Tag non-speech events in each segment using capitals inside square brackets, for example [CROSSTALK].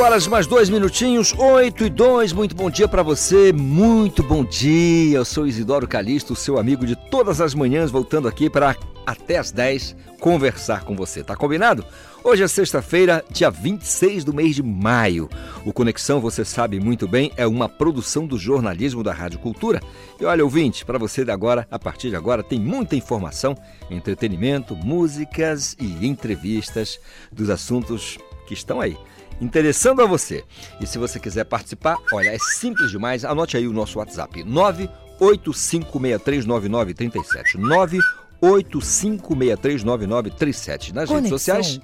Horas mais dois minutinhos, oito e dois. Muito bom dia para você, muito bom dia. Eu sou Isidoro Calixto, seu amigo de todas as manhãs, voltando aqui para até as 10 conversar com você. Tá combinado? Hoje é sexta-feira, dia 26 do mês de maio. O Conexão, você sabe muito bem, é uma produção do jornalismo da Rádio Cultura. E olha, ouvinte, para você de agora, a partir de agora, tem muita informação, entretenimento, músicas e entrevistas dos assuntos que estão aí interessando a você. E se você quiser participar, olha, é simples demais. Anote aí o nosso WhatsApp: 985639937. 985639937. Nas Conexão. redes sociais.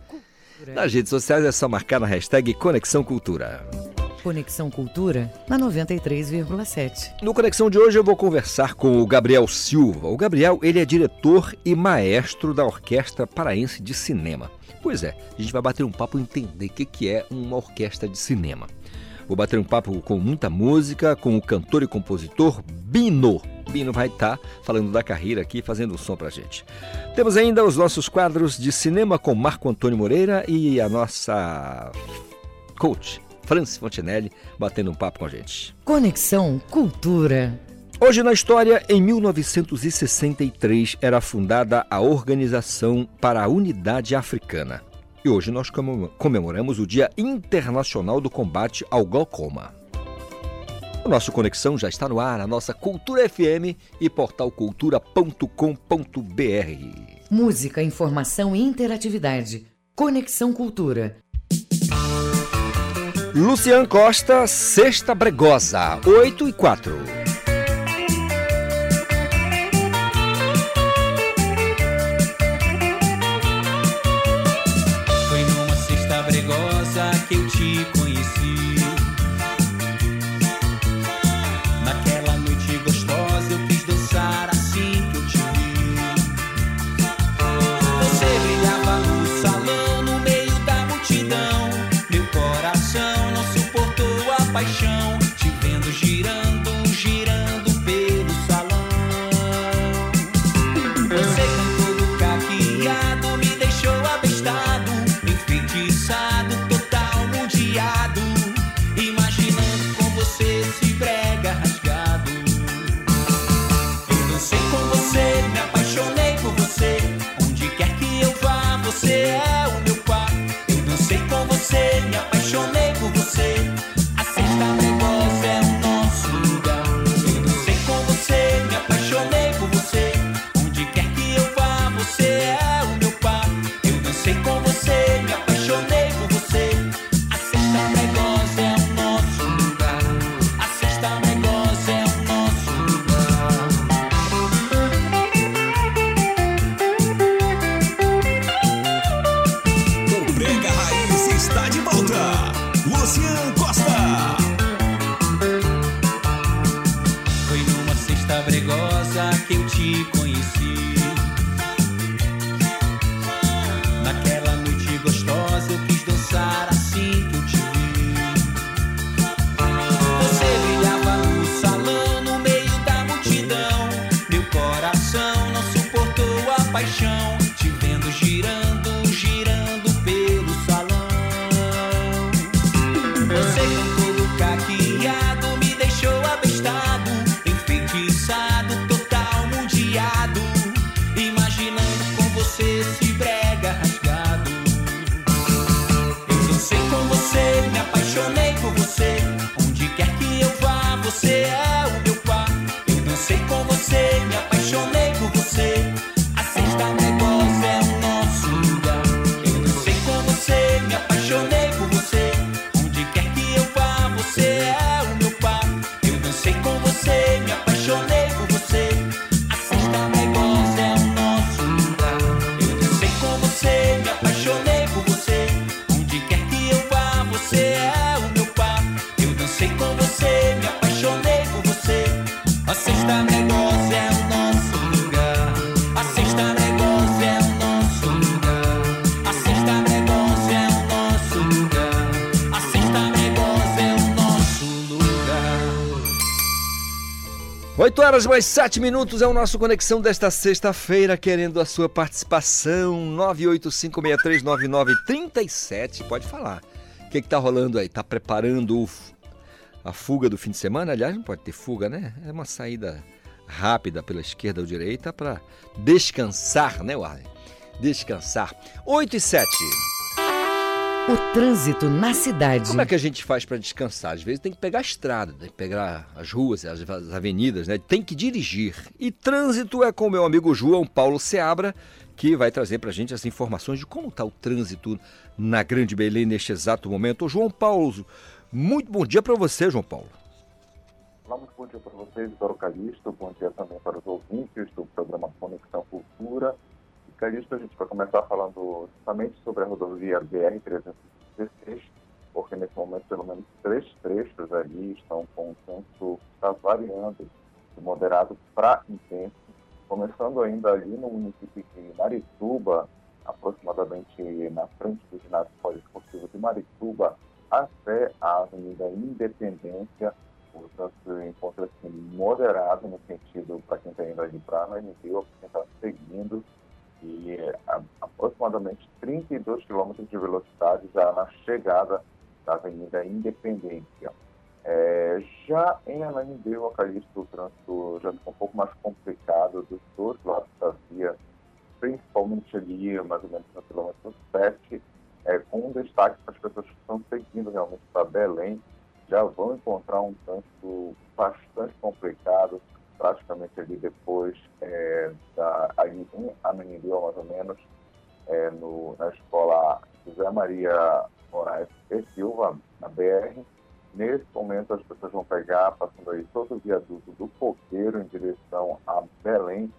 Nas redes sociais é só marcar na hashtag Conexão Cultura. Conexão Cultura na 93,7. No Conexão de hoje eu vou conversar com o Gabriel Silva. O Gabriel, ele é diretor e maestro da Orquestra Paraense de Cinema. Pois é, a gente vai bater um papo e entender o que é uma orquestra de cinema. Vou bater um papo com muita música, com o cantor e compositor Bino. Bino vai estar tá falando da carreira aqui, fazendo o som pra gente. Temos ainda os nossos quadros de cinema com Marco Antônio Moreira e a nossa coach, Franci Fontinelli, batendo um papo com a gente. Conexão Cultura. Hoje na história, em 1963 era fundada a Organização para a Unidade Africana. E hoje nós comemoramos o Dia Internacional do Combate ao Glaucoma. O nosso Conexão já está no ar, a nossa Cultura FM e portal cultura.com.br. Música, informação e interatividade. Conexão Cultura. Lucian Costa, Sexta Bregosa, 8 e 4. Que horas mais 7 minutos é o nosso Conexão desta sexta-feira, querendo a sua participação. 985639937. Pode falar. O que, que tá rolando aí? Tá preparando a fuga do fim de semana? Aliás, não pode ter fuga, né? É uma saída rápida pela esquerda ou direita para descansar, né, Warren? Descansar. 8 e 7. O trânsito na cidade. Como é que a gente faz para descansar? Às vezes tem que pegar a estrada, tem que pegar as ruas, as, as avenidas, né? Tem que dirigir. E trânsito é com o meu amigo João Paulo Seabra, que vai trazer para a gente as informações de como está o trânsito na Grande Belém neste exato momento. Ô, João Paulo, muito bom dia para você, João Paulo. Olá, muito bom dia para vocês, Doro Calixto. Bom dia também para os ouvintes do programa Conexão Cultura. Calixto, a gente vai começar falando justamente sobre a rodovia BR-316, porque nesse momento pelo menos três trechos ali estão com o tempo está variando de moderado para intenso, começando ainda ali no município de Marituba, aproximadamente na frente do ginásio poliesportivo de Marituba, até a Avenida Independência, o trânsito encontra-se moderado no sentido para quem está indo ali para Ananindeua, para quem está seguindo e a, aproximadamente 32 km de velocidade já na chegada da Avenida Independência. É, já em Ananindeua, Calixto, o trânsito já ficou um pouco mais complicado dos dois lados da via, principalmente ali, mais ou menos no quilômetro 7, é, com um destaque para as pessoas que estão seguindo realmente para Belém, já vão encontrar um trânsito bastante complicado, praticamente ali depois é, da ali em Ananindeua, mais ou menos, é, no, na escola José Maria Moraes e Silva, na BR. Nesse momento as pessoas vão pegar, passando aí todo o viaduto do Coqueiro em direção a Belém,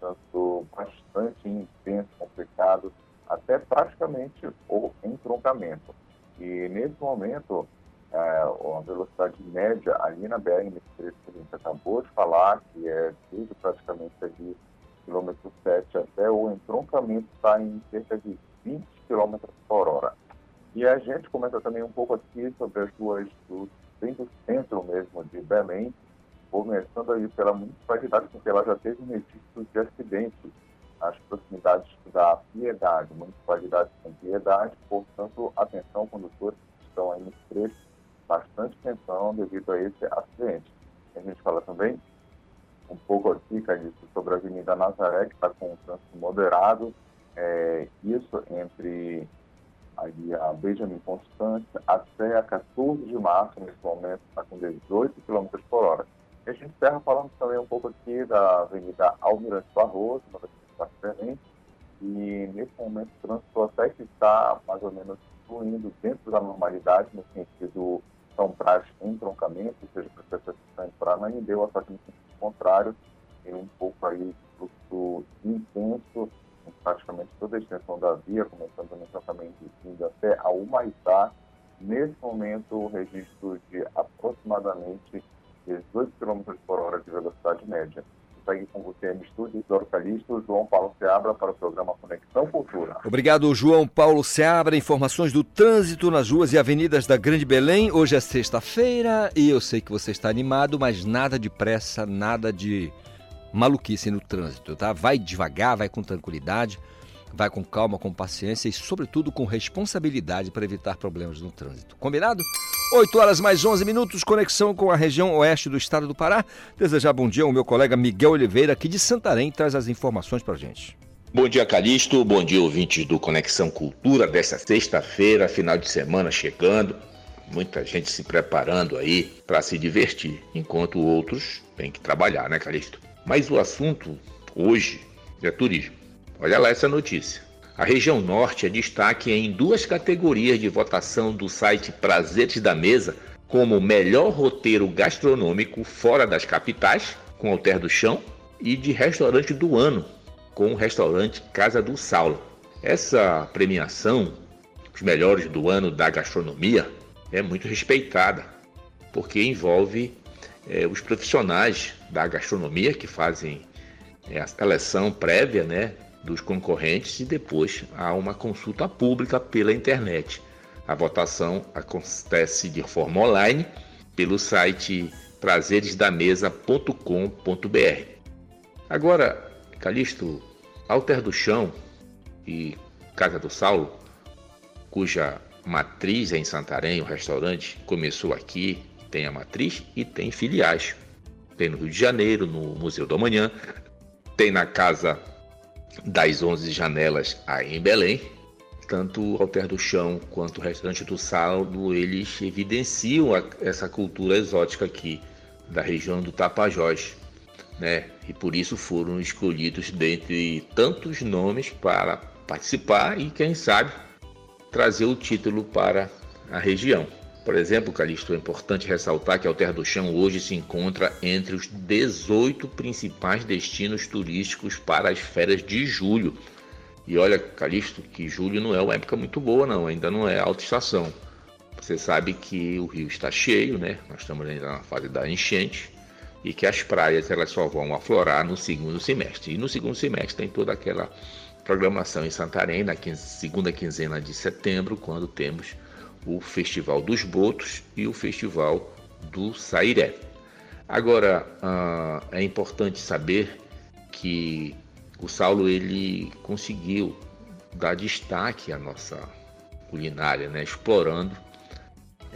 tanto bastante intenso, complicado, até praticamente o entroncamento. E nesse momento é, uma velocidade média ali na BR, nesse trecho que a gente acabou de falar, que é desde praticamente ali quilômetro 7 até o entroncamento está em cerca de 20 km por hora. E a gente comenta também um pouco aqui sobre as ruas do, centro mesmo de Belém, começando aí pela municipalidade, porque ela já teve registros de acidentes nas proximidades da Piedade, municipalidade com Piedade, portanto, atenção condutores que estão aí nos trechos bastante tensão devido a esse acidente. A gente fala também um pouco aqui, Calixto, sobre a Avenida Nazaré, que está com um trânsito moderado, é, isso entre ali a Benjamin Constante até a 14 de março, nesse momento, está com 18 km por hora. E a gente encerra falando também um pouco aqui da Avenida Almirante Barroso, uma das principais e nesse momento o trânsito até que está mais ou menos fluindo dentro da normalidade, no sentido são praxes em troncamento, ou seja, para que estão para Ananindeu, só que no sentido contrário, tem um pouco aí fluxo intenso em praticamente toda a extensão da via, começando no entroncamento indo até a Humaitá. Nesse momento, registro de aproximadamente 18 km por hora de velocidade média segue com você no estúdio, Isidoro Calixto, João Paulo Seabra para o programa Conexão Cultura. Obrigado, João Paulo Seabra. Informações do trânsito nas ruas e avenidas da Grande Belém. Hoje é sexta-feira e eu sei que você está animado, mas nada de pressa, nada de maluquice no trânsito, tá? Vai devagar, vai com tranquilidade, vai com calma, com paciência e, sobretudo, com responsabilidade para evitar problemas no trânsito. Combinado? 8 horas mais 11 minutos, conexão com a região oeste do estado do Pará. Desejar bom dia ao meu colega Miguel Oliveira, aqui de Santarém, traz as informações para gente. Bom dia, Calixto. Bom dia, ouvintes do Conexão Cultura desta sexta-feira, final de semana chegando. Muita gente se preparando aí para se divertir, enquanto outros têm que trabalhar, né, Calixto? Mas o assunto hoje é turismo. Olha lá essa notícia. A região norte é destaque em duas categorias de votação do site Prazeres da Mesa, como melhor roteiro gastronômico fora das capitais, com Alter do Chão, e de restaurante do ano, com o restaurante Casa do Saulo. Essa premiação, os melhores do ano da gastronomia, é muito respeitada, porque envolve é, os profissionais da gastronomia que fazem é, a seleção prévia, né, dos concorrentes e depois há uma consulta pública pela internet. A votação acontece de forma online pelo site prazeresdamesa.com.br. Agora, Calixto, Alter do Chão e Casa do Saulo, cuja matriz é em Santarém, o restaurante começou aqui, tem a matriz e tem filiais. Tem no Rio de Janeiro, no Museu do Amanhã, tem na Casa das Onze Janelas aí em Belém. Tanto o Alter do Chão quanto o restaurante do Saulo, eles evidenciam a, essa cultura exótica aqui da região do Tapajós né? E por isso foram escolhidos dentre tantos nomes para participar e, quem sabe, trazer o título para a região. Por exemplo, Calixto, é importante ressaltar que a Terra do Chão hoje se encontra entre os 18 principais destinos turísticos para as férias de julho. E olha, Calixto, que julho não é uma época muito boa, não, ainda não é alta estação. Você sabe que o rio está cheio, né? Nós estamos ainda na fase da enchente e que as praias elas só vão aflorar no segundo semestre. E no segundo semestre tem toda aquela programação em Santarém, na segunda quinzena de setembro, quando temos o Festival dos Botos e o Festival do Sairé. Agora, uh, é importante saber que o Saulo ele conseguiu dar destaque à nossa culinária, né? explorando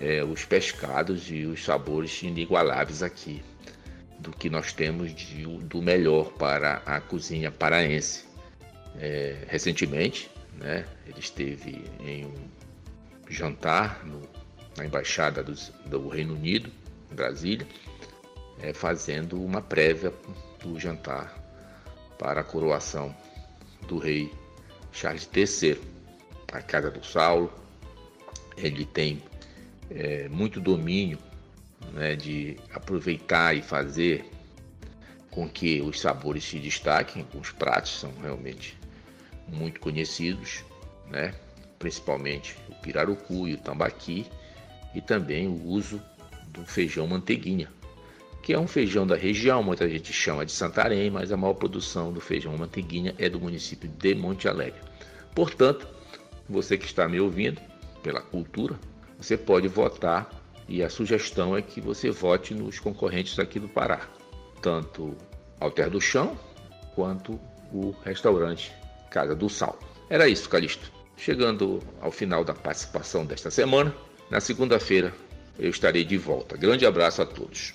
é, os pescados e os sabores inigualáveis aqui do que nós temos de, do melhor para a cozinha paraense. É, recentemente, né, ele esteve em um jantar no, na Embaixada do, do, Reino Unido, em Brasília, é, fazendo uma prévia do jantar para a coroação do rei Charles III. A Casa do Saulo, ele tem é, muito domínio né, de aproveitar e fazer com que os sabores se destaquem. Os pratos são realmente muito conhecidos, né? Principalmente o pirarucu e o tambaqui, e também o uso do feijão manteiguinha, que é um feijão da região, muita gente chama de Santarém, mas a maior produção do feijão manteiguinha é do município de Monte Alegre. Portanto, você que está me ouvindo, pela cultura, você pode votar e a sugestão é que você vote nos concorrentes aqui do Pará, tanto Alter do Chão quanto o restaurante Casa do Sal. Era isso, Calixto. Chegando ao final da participação desta semana, na segunda-feira eu estarei de volta. Grande abraço a todos.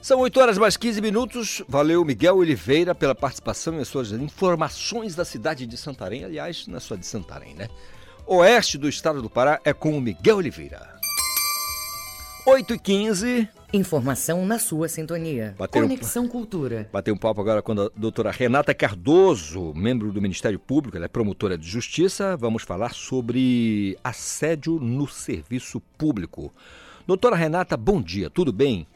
São 8 horas mais 15 minutos. Valeu, Miguel Oliveira, pela participação e as suas informações da cidade de Santarém. Aliás, na sua de Santarém, né? Oeste do estado do Pará é com o Miguel Oliveira. 8 e 15 Informação na sua sintonia. Bateu Conexão um, Cultura. Batei um papo agora com a doutora Renata Cardoso, membro do Ministério Público, ela é promotora de justiça. Vamos falar sobre assédio no serviço público. Doutora Renata, bom dia, tudo bem?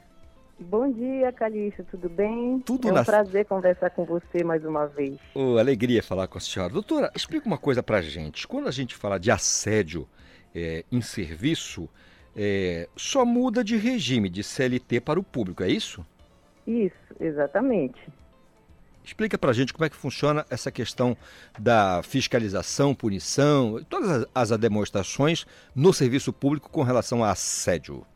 Bom dia, Calixto, tudo bem? Tudo É um na... prazer conversar com você mais uma vez. Oh, alegria falar com a senhora. Doutora, explica uma coisa pra gente. Quando a gente fala de assédio é, em serviço, é, só muda de regime de CLT para o público, é isso? Isso, exatamente. Explica para a gente como é que funciona essa questão da fiscalização, punição, todas as demonstrações no serviço público com relação a assédio.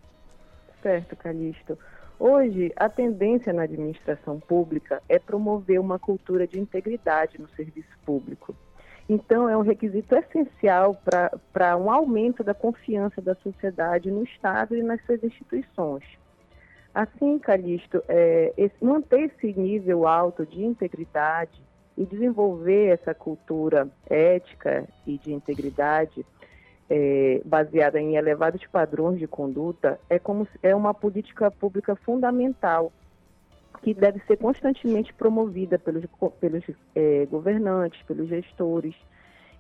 Certo, Calixto. Hoje, a tendência na administração pública é promover uma cultura de integridade no serviço público. Então, é um requisito essencial para um aumento da confiança da sociedade no Estado e nas suas instituições. Assim, Calixto, é, esse, manter esse nível alto de integridade e desenvolver essa cultura ética e de integridade é, baseada em elevados padrões de conduta é, como, é uma política pública fundamental que deve ser constantemente promovida pelos, pelos é, governantes, pelos gestores.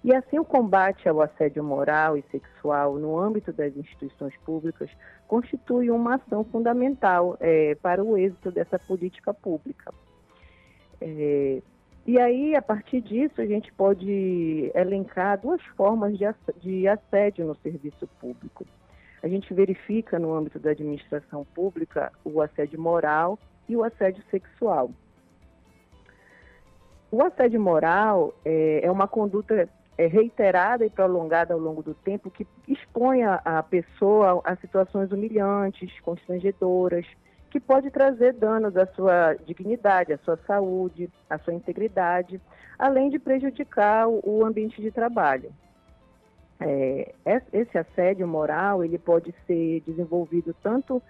E assim o combate ao assédio moral e sexual no âmbito das instituições públicas constitui uma ação fundamental é, para o êxito dessa política pública. É, e aí, a partir disso, a gente pode elencar duas formas de assédio no serviço público. A gente verifica no âmbito da administração pública o assédio moral e o assédio sexual. O assédio moral é, é uma conduta é, reiterada e prolongada ao longo do tempo que expõe a, a pessoa a situações humilhantes, constrangedoras, que pode trazer danos à sua dignidade, à sua saúde, à sua integridade, além de prejudicar o ambiente de trabalho. É, esse assédio moral ele pode ser desenvolvido tanto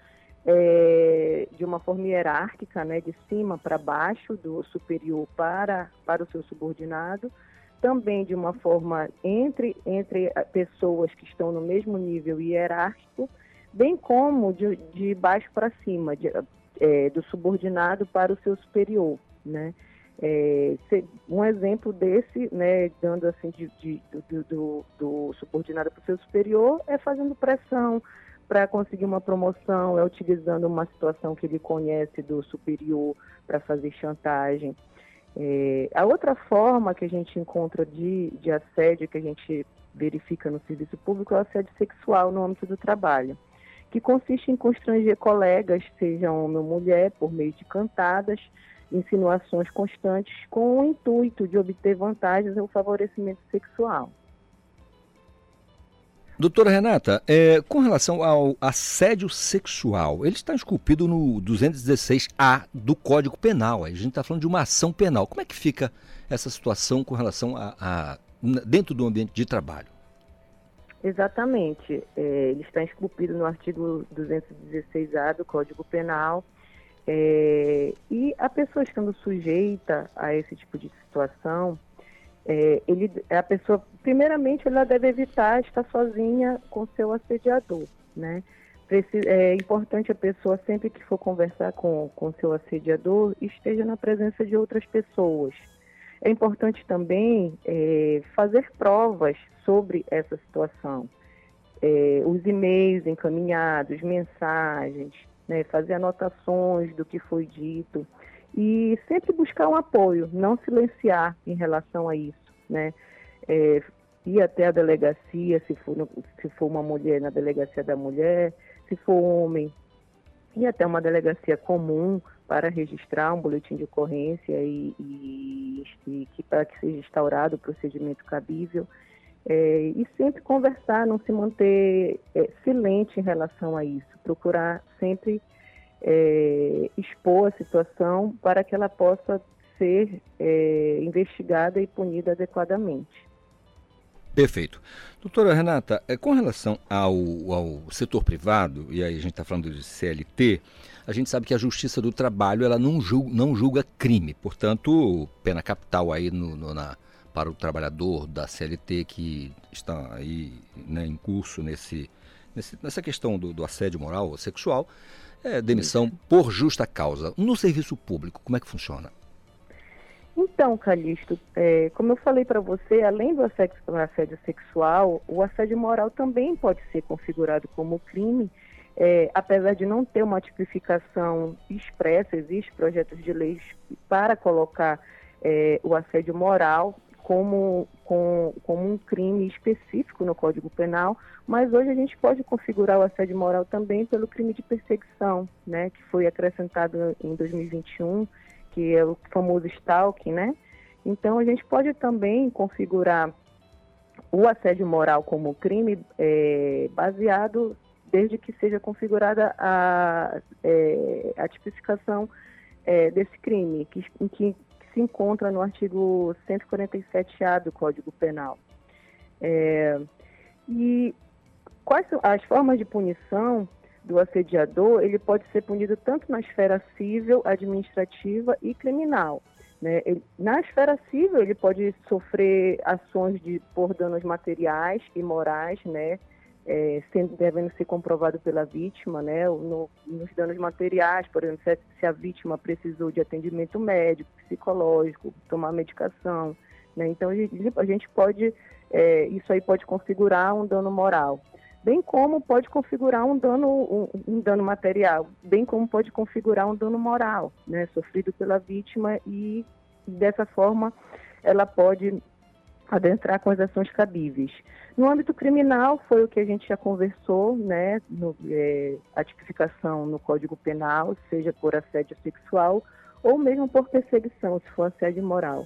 é, de uma forma hierárquica, né, de cima para baixo, do superior para, para o seu subordinado, também de uma forma entre, entre pessoas que estão no mesmo nível hierárquico, bem como de, de baixo para cima, de, é, do subordinado para o seu superior, né? É, um exemplo desse, né, dando assim de, de do, do, do, subordinado para o seu superior, é fazendo pressão para conseguir uma promoção, é utilizando uma situação que ele conhece do superior para fazer chantagem. É, a outra forma que a gente encontra de, de assédio, que a gente verifica no serviço público, é o assédio sexual no âmbito do trabalho, que consiste em constranger colegas, seja homem ou mulher, por meio de cantadas, insinuações constantes, com o intuito de obter vantagens ou favorecimento sexual. Doutora Renata, é, com relação ao assédio sexual, ele está esculpido no 216A do Código Penal. A gente está falando de uma ação penal. Como é que fica essa situação com relação a, a dentro do ambiente de trabalho? Exatamente. É, ele está esculpido no artigo 216A do Código Penal. É, e a pessoa estando sujeita a esse tipo de situação, é, ele, a pessoa, primeiramente, ela deve evitar estar sozinha com seu assediador, né? É importante a pessoa, sempre que for conversar com, com seu assediador, esteja na presença de outras pessoas. É importante também é, fazer provas sobre essa situação. É, os e-mails encaminhados, mensagens, né, fazer anotações do que foi dito e sempre buscar um apoio, não silenciar em relação a isso, né? É, ir até a delegacia, se for, se for uma mulher, na delegacia da mulher, se for homem, ir até uma delegacia comum para registrar um boletim de ocorrência e, e, e que, para que seja instaurado o procedimento cabível. É, e sempre conversar, não se manter é, silente em relação a isso, procurar sempre é, expor a situação para que ela possa ser é, investigada e punida adequadamente. Perfeito. Doutora Renata, é, com relação ao, ao setor privado, e aí a gente está falando de CLT, a gente sabe que a Justiça do Trabalho ela não julga, não julga crime, portanto, pena capital aí no, no, na, para o trabalhador da CLT que está aí né, em curso nesse, nesse, nessa questão do, do assédio moral ou sexual, é demissão por justa causa. No serviço público, como é que funciona? Então, Calixto, é, como eu falei para você, além do assédio, assédio, sexual, o assédio moral também pode ser configurado como crime, é, apesar de não ter uma tipificação expressa, existem projetos de leis para colocar é, o assédio moral como, com, como um crime específico no Código Penal, mas hoje a gente pode configurar o assédio moral também pelo crime de perseguição, né, que foi acrescentado em 2021, que é o famoso stalking, né? Então a gente pode também configurar o assédio moral como crime é, baseado desde que seja configurada a, é, a tipificação é, desse crime, que, que se encontra no artigo 147A do Código Penal. É, e quais são as formas de punição do assediador? Ele pode ser punido tanto na esfera civil, administrativa e criminal. Né? Ele, na esfera civil, ele pode sofrer ações de, por danos materiais e morais, né? é, sendo, devendo ser comprovado pela vítima, né, no, nos danos materiais, por exemplo, se, se, a vítima precisou de atendimento médico, psicológico, tomar medicação, né, então a gente, pode, é, isso aí pode configurar um dano moral, bem como pode configurar um dano, um, um, dano material, bem como pode configurar um dano moral, né, sofrido pela vítima e dessa forma ela pode adentrar com as ações cabíveis. No âmbito criminal, foi o que a gente já conversou, né, no, é, a tipificação no Código Penal, seja por assédio sexual ou mesmo por perseguição, se for assédio moral.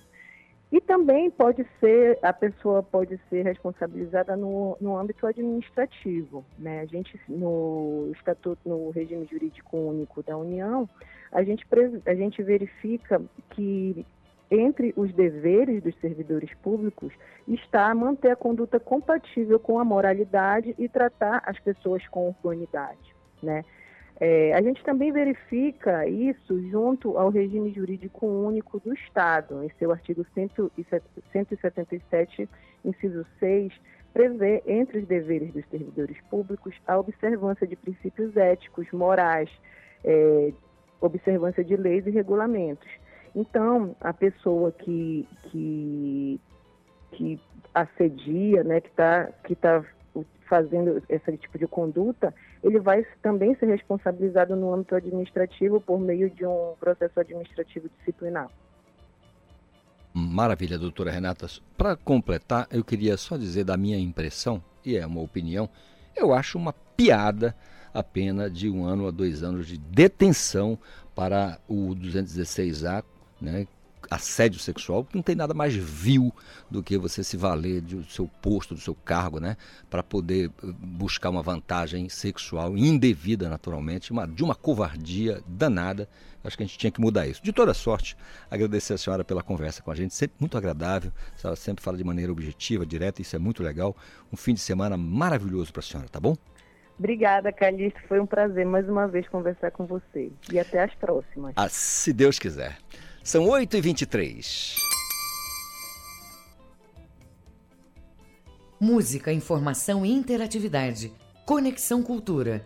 E também pode ser, a pessoa pode ser responsabilizada no, no âmbito administrativo. Né? A gente, no Estatuto, no regime jurídico único da União, a gente, a gente verifica que entre os deveres dos servidores públicos está manter a conduta compatível com a moralidade e tratar as pessoas com humanidade. Né? É, a gente também verifica isso junto ao regime jurídico único do Estado. Em seu artigo 177, inciso 6, prevê, entre os deveres dos servidores públicos, a observância de princípios éticos, morais, é, observância de leis e regulamentos. Então, a pessoa que, que, que assedia, né, que está que tá fazendo esse tipo de conduta, ele vai também ser responsabilizado no âmbito administrativo por meio de um processo administrativo disciplinar. Maravilha, doutora Renata. Para completar, eu queria só dizer da minha impressão, e é uma opinião, eu acho uma piada a pena de um ano a dois anos de detenção para o 216A, né, assédio sexual, não tem nada mais vil do que você se valer do seu posto, do seu cargo, né, para poder eh, buscar uma vantagem sexual indevida, naturalmente, uma, de uma covardia danada. Acho que a gente tinha que mudar isso. De toda sorte, agradecer a senhora pela conversa com a gente, sempre muito agradável. A senhora sempre fala de maneira objetiva, direta, isso é muito legal. Um fim de semana maravilhoso para a senhora, tá bom? Obrigada, Calixto. Foi um prazer mais uma vez conversar com você. E até as próximas. Ah, se Deus quiser. São 8h23. Música, informação e interatividade. Conexão Cultura.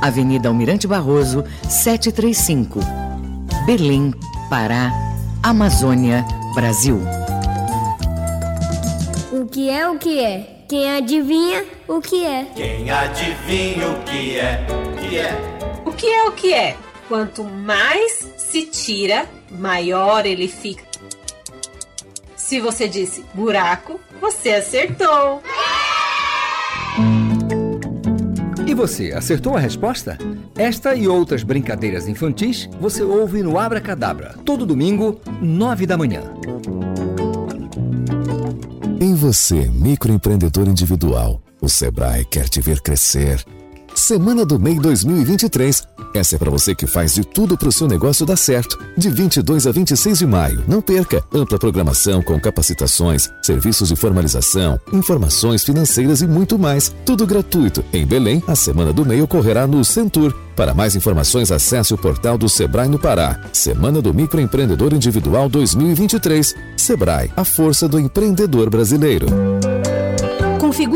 Avenida Almirante Barroso, 735. Belém, Pará, Amazônia, Brasil. O que é o que é? Quem adivinha o que é? Quem adivinha o que é? Que é? O que é o que é? Quanto mais se tira, maior ele fica. Se você disse buraco, você acertou. Você, acertou a resposta? Esta e outras brincadeiras infantis você ouve no Abra Cadabra, todo domingo, nove da manhã. Em você, microempreendedor individual, o Sebrae quer te ver crescer. Semana do MEI 2023. Essa é para você que faz de tudo para o seu negócio dar certo. De 22 a 26 de maio. Não perca. Ampla programação com capacitações, serviços de formalização, informações financeiras e muito mais. Tudo gratuito. Em Belém, a Semana do MEI ocorrerá no Centur. Para mais informações, acesse o portal do Sebrae no Pará. Semana do Microempreendedor Individual 2023. Sebrae, a força do empreendedor brasileiro.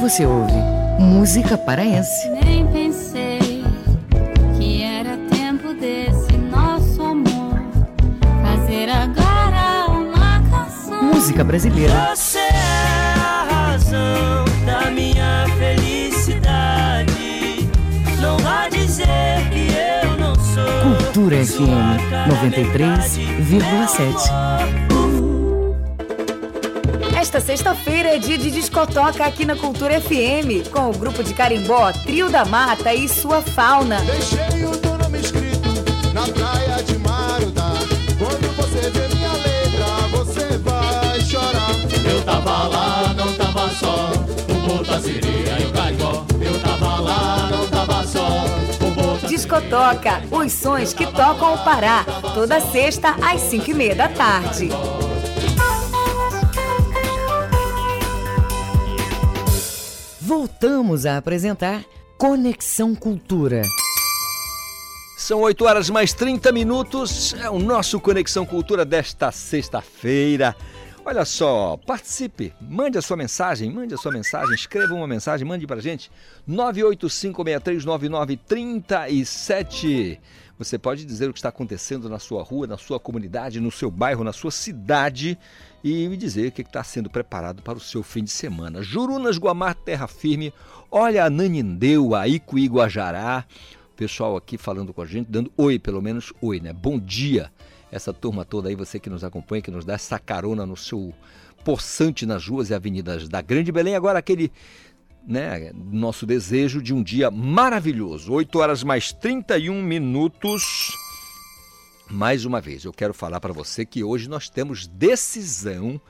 Você ouve música paraense. Nem pensei que era tempo desse nosso amor fazer agora uma canção. Música brasileira. Você é a razão da minha felicidade. Não vá dizer que eu não sou. Cultura FM 93,7. Esta sexta-feira é dia de discotoca aqui na Cultura FM, com o grupo de carimbó Trio da Mata e sua fauna. Deixei o teu nome escrito na praia de Marudá. Quando você ver minha letra, você vai chorar. Eu tava lá, não tava só, o e o carimbó. Eu tava lá, não tava só, Discotoca, os sons que tocam o Pará, toda sexta às 5 e meia da tarde. Voltamos a apresentar Conexão Cultura. São 8 horas mais 30 minutos. É o nosso Conexão Cultura desta sexta-feira. Olha só, participe, mande a sua mensagem, mande a sua mensagem, escreva uma mensagem, mande pra gente. 985639937. Você pode dizer o que está acontecendo na sua rua, na sua comunidade, no seu bairro, na sua cidade e me dizer o que está sendo preparado para o seu fim de semana. Jurunas Guamar Terra Firme, olha a Nanindeu, a Icuí Guajará, pessoal aqui falando com a gente, dando oi, pelo menos oi, né? Bom dia, essa turma toda aí, você que nos acompanha, que nos dá essa carona no seu poçante nas ruas e avenidas da Grande Belém. Agora aquele né, nosso desejo de um dia maravilhoso. 8 horas mais 31 minutos. Mais uma vez, eu quero falar para você que hoje nós temos decisão.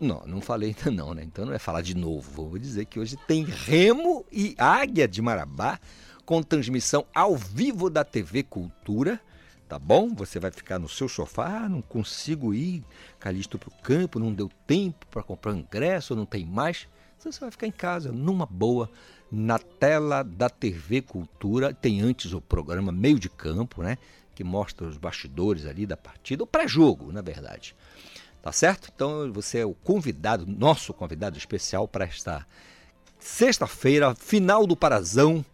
Não, não falei ainda não, né? Então não é falar de novo. Vou dizer que hoje tem Remo e Águia de Marabá com transmissão ao vivo da TV Cultura. Tá bom? Você vai ficar no seu sofá, ah, não consigo ir, Calixto para o campo, não deu tempo para comprar ingresso, não tem mais. Então você vai ficar em casa, numa boa, na tela da TV Cultura. Tem antes o programa Meio de Campo, né? Que mostra os bastidores ali da partida, o pré-jogo, na verdade. Tá certo? Então você é o convidado, nosso convidado especial para esta sexta-feira, final do Parazão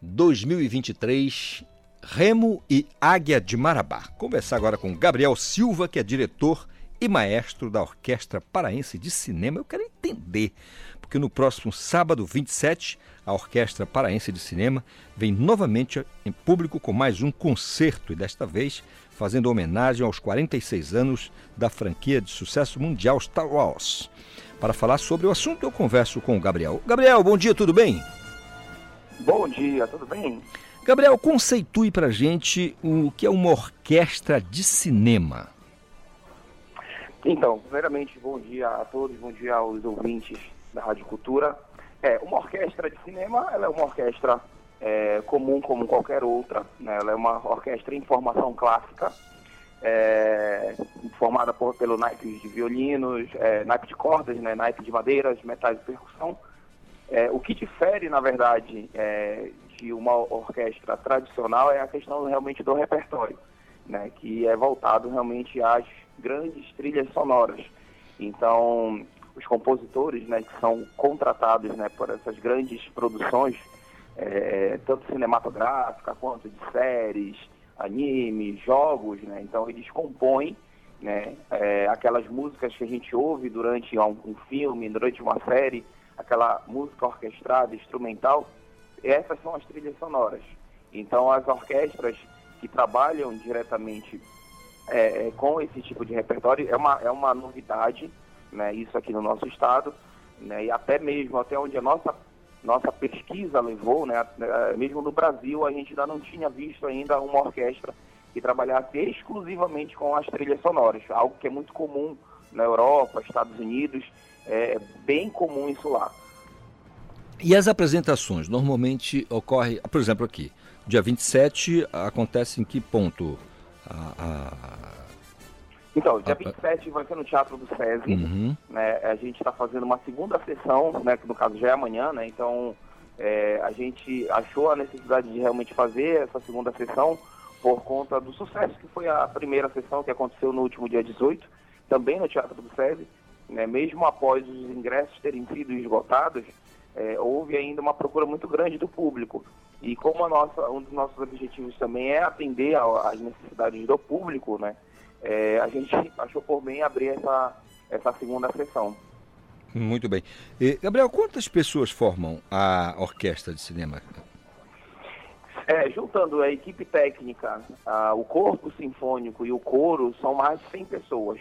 2023. Remo e Águia de Marabá. Conversar agora com Gabriel Silva, que é diretor e maestro da Orquestra Paraense de Cinema. Eu quero entender porque no próximo sábado 27, a Orquestra Paraense de Cinema vem novamente em público com mais um concerto e desta vez fazendo homenagem aos 46 anos da franquia de sucesso mundial Star Wars. Para falar sobre o assunto, eu converso com o Gabriel. Gabriel, bom dia, tudo bem? Bom dia, tudo bem? Gabriel, conceitue para gente o que é uma orquestra de cinema. Então, primeiramente, bom dia a todos, bom dia aos ouvintes da Rádio Cultura. É, uma orquestra de cinema, ela é uma orquestra é, comum como qualquer outra, né? ela é uma orquestra em formação clássica, é, formada por, pelo naipe de violinos, é, naipe de cordas, né? naipe de madeiras, metais de percussão. É, o que difere, na verdade, é, uma orquestra tradicional é a questão realmente do repertório, né? que é voltado realmente às grandes trilhas sonoras. Então, os compositores né, que são contratados né, por essas grandes produções, é, tanto cinematográfica quanto de séries, animes, jogos, né, então eles compõem né, é, aquelas músicas que a gente ouve durante um, um filme, durante uma série, aquela música orquestrada, instrumental, essas são as trilhas sonoras. Então as orquestras que trabalham diretamente é, é, com esse tipo de repertório é uma, é uma novidade, né, isso aqui no nosso estado, né, e até mesmo até onde a nossa, nossa pesquisa levou, né, mesmo no Brasil, a gente ainda não tinha visto ainda uma orquestra que trabalhasse exclusivamente com as trilhas sonoras, algo que é muito comum na Europa, Estados Unidos, é bem comum isso lá. E as apresentações normalmente ocorre, por exemplo, aqui, dia 27 acontece em que ponto? A, a... Então, dia 27 vai ser no Teatro do SESI. Uhum. Né? A gente está fazendo uma segunda sessão, né, que no caso já é amanhã, né? Então é, a gente achou a necessidade de realmente fazer essa segunda sessão por conta do sucesso que foi a primeira sessão que aconteceu no último dia 18, também no Teatro do SESI. Né? Mesmo após os ingressos terem sido esgotados, é, houve ainda uma procura muito grande do público. E como a nossa, um dos nossos objetivos também é atender às necessidades do público, né, é, a gente achou por bem abrir essa, essa segunda sessão. Muito bem. E, Gabriel, quantas pessoas formam a orquestra de cinema? É, juntando a equipe técnica, a, o corpo sinfônico e o coro, são mais de 100 pessoas.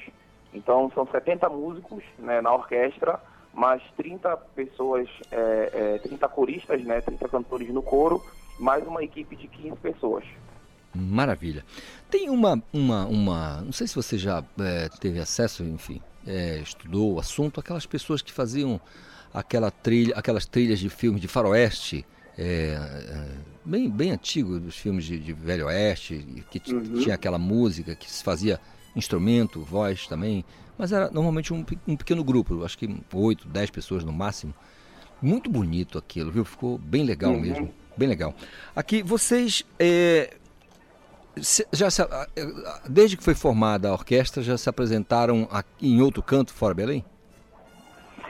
Então, são 70 músicos né, na orquestra, mais 30 pessoas, é, é, 30 coristas, né, 30 cantores no coro, mais uma equipe de 15 pessoas. Maravilha. Tem uma, uma, uma não sei se você já é, teve acesso, enfim, é, estudou o assunto, aquelas pessoas que faziam aquela trilha, aquelas trilhas de filmes de faroeste, é, é, bem, bem antigo, dos filmes de, de Velho Oeste, que uhum. tinha aquela música que se fazia instrumento, voz também, mas era normalmente um, um pequeno grupo, acho que oito, dez pessoas no máximo. Muito bonito aquilo, viu? Ficou bem legal uhum. mesmo, bem legal. Aqui, vocês, é, já se, desde que foi formada a orquestra, já se apresentaram aqui em outro canto, fora Belém?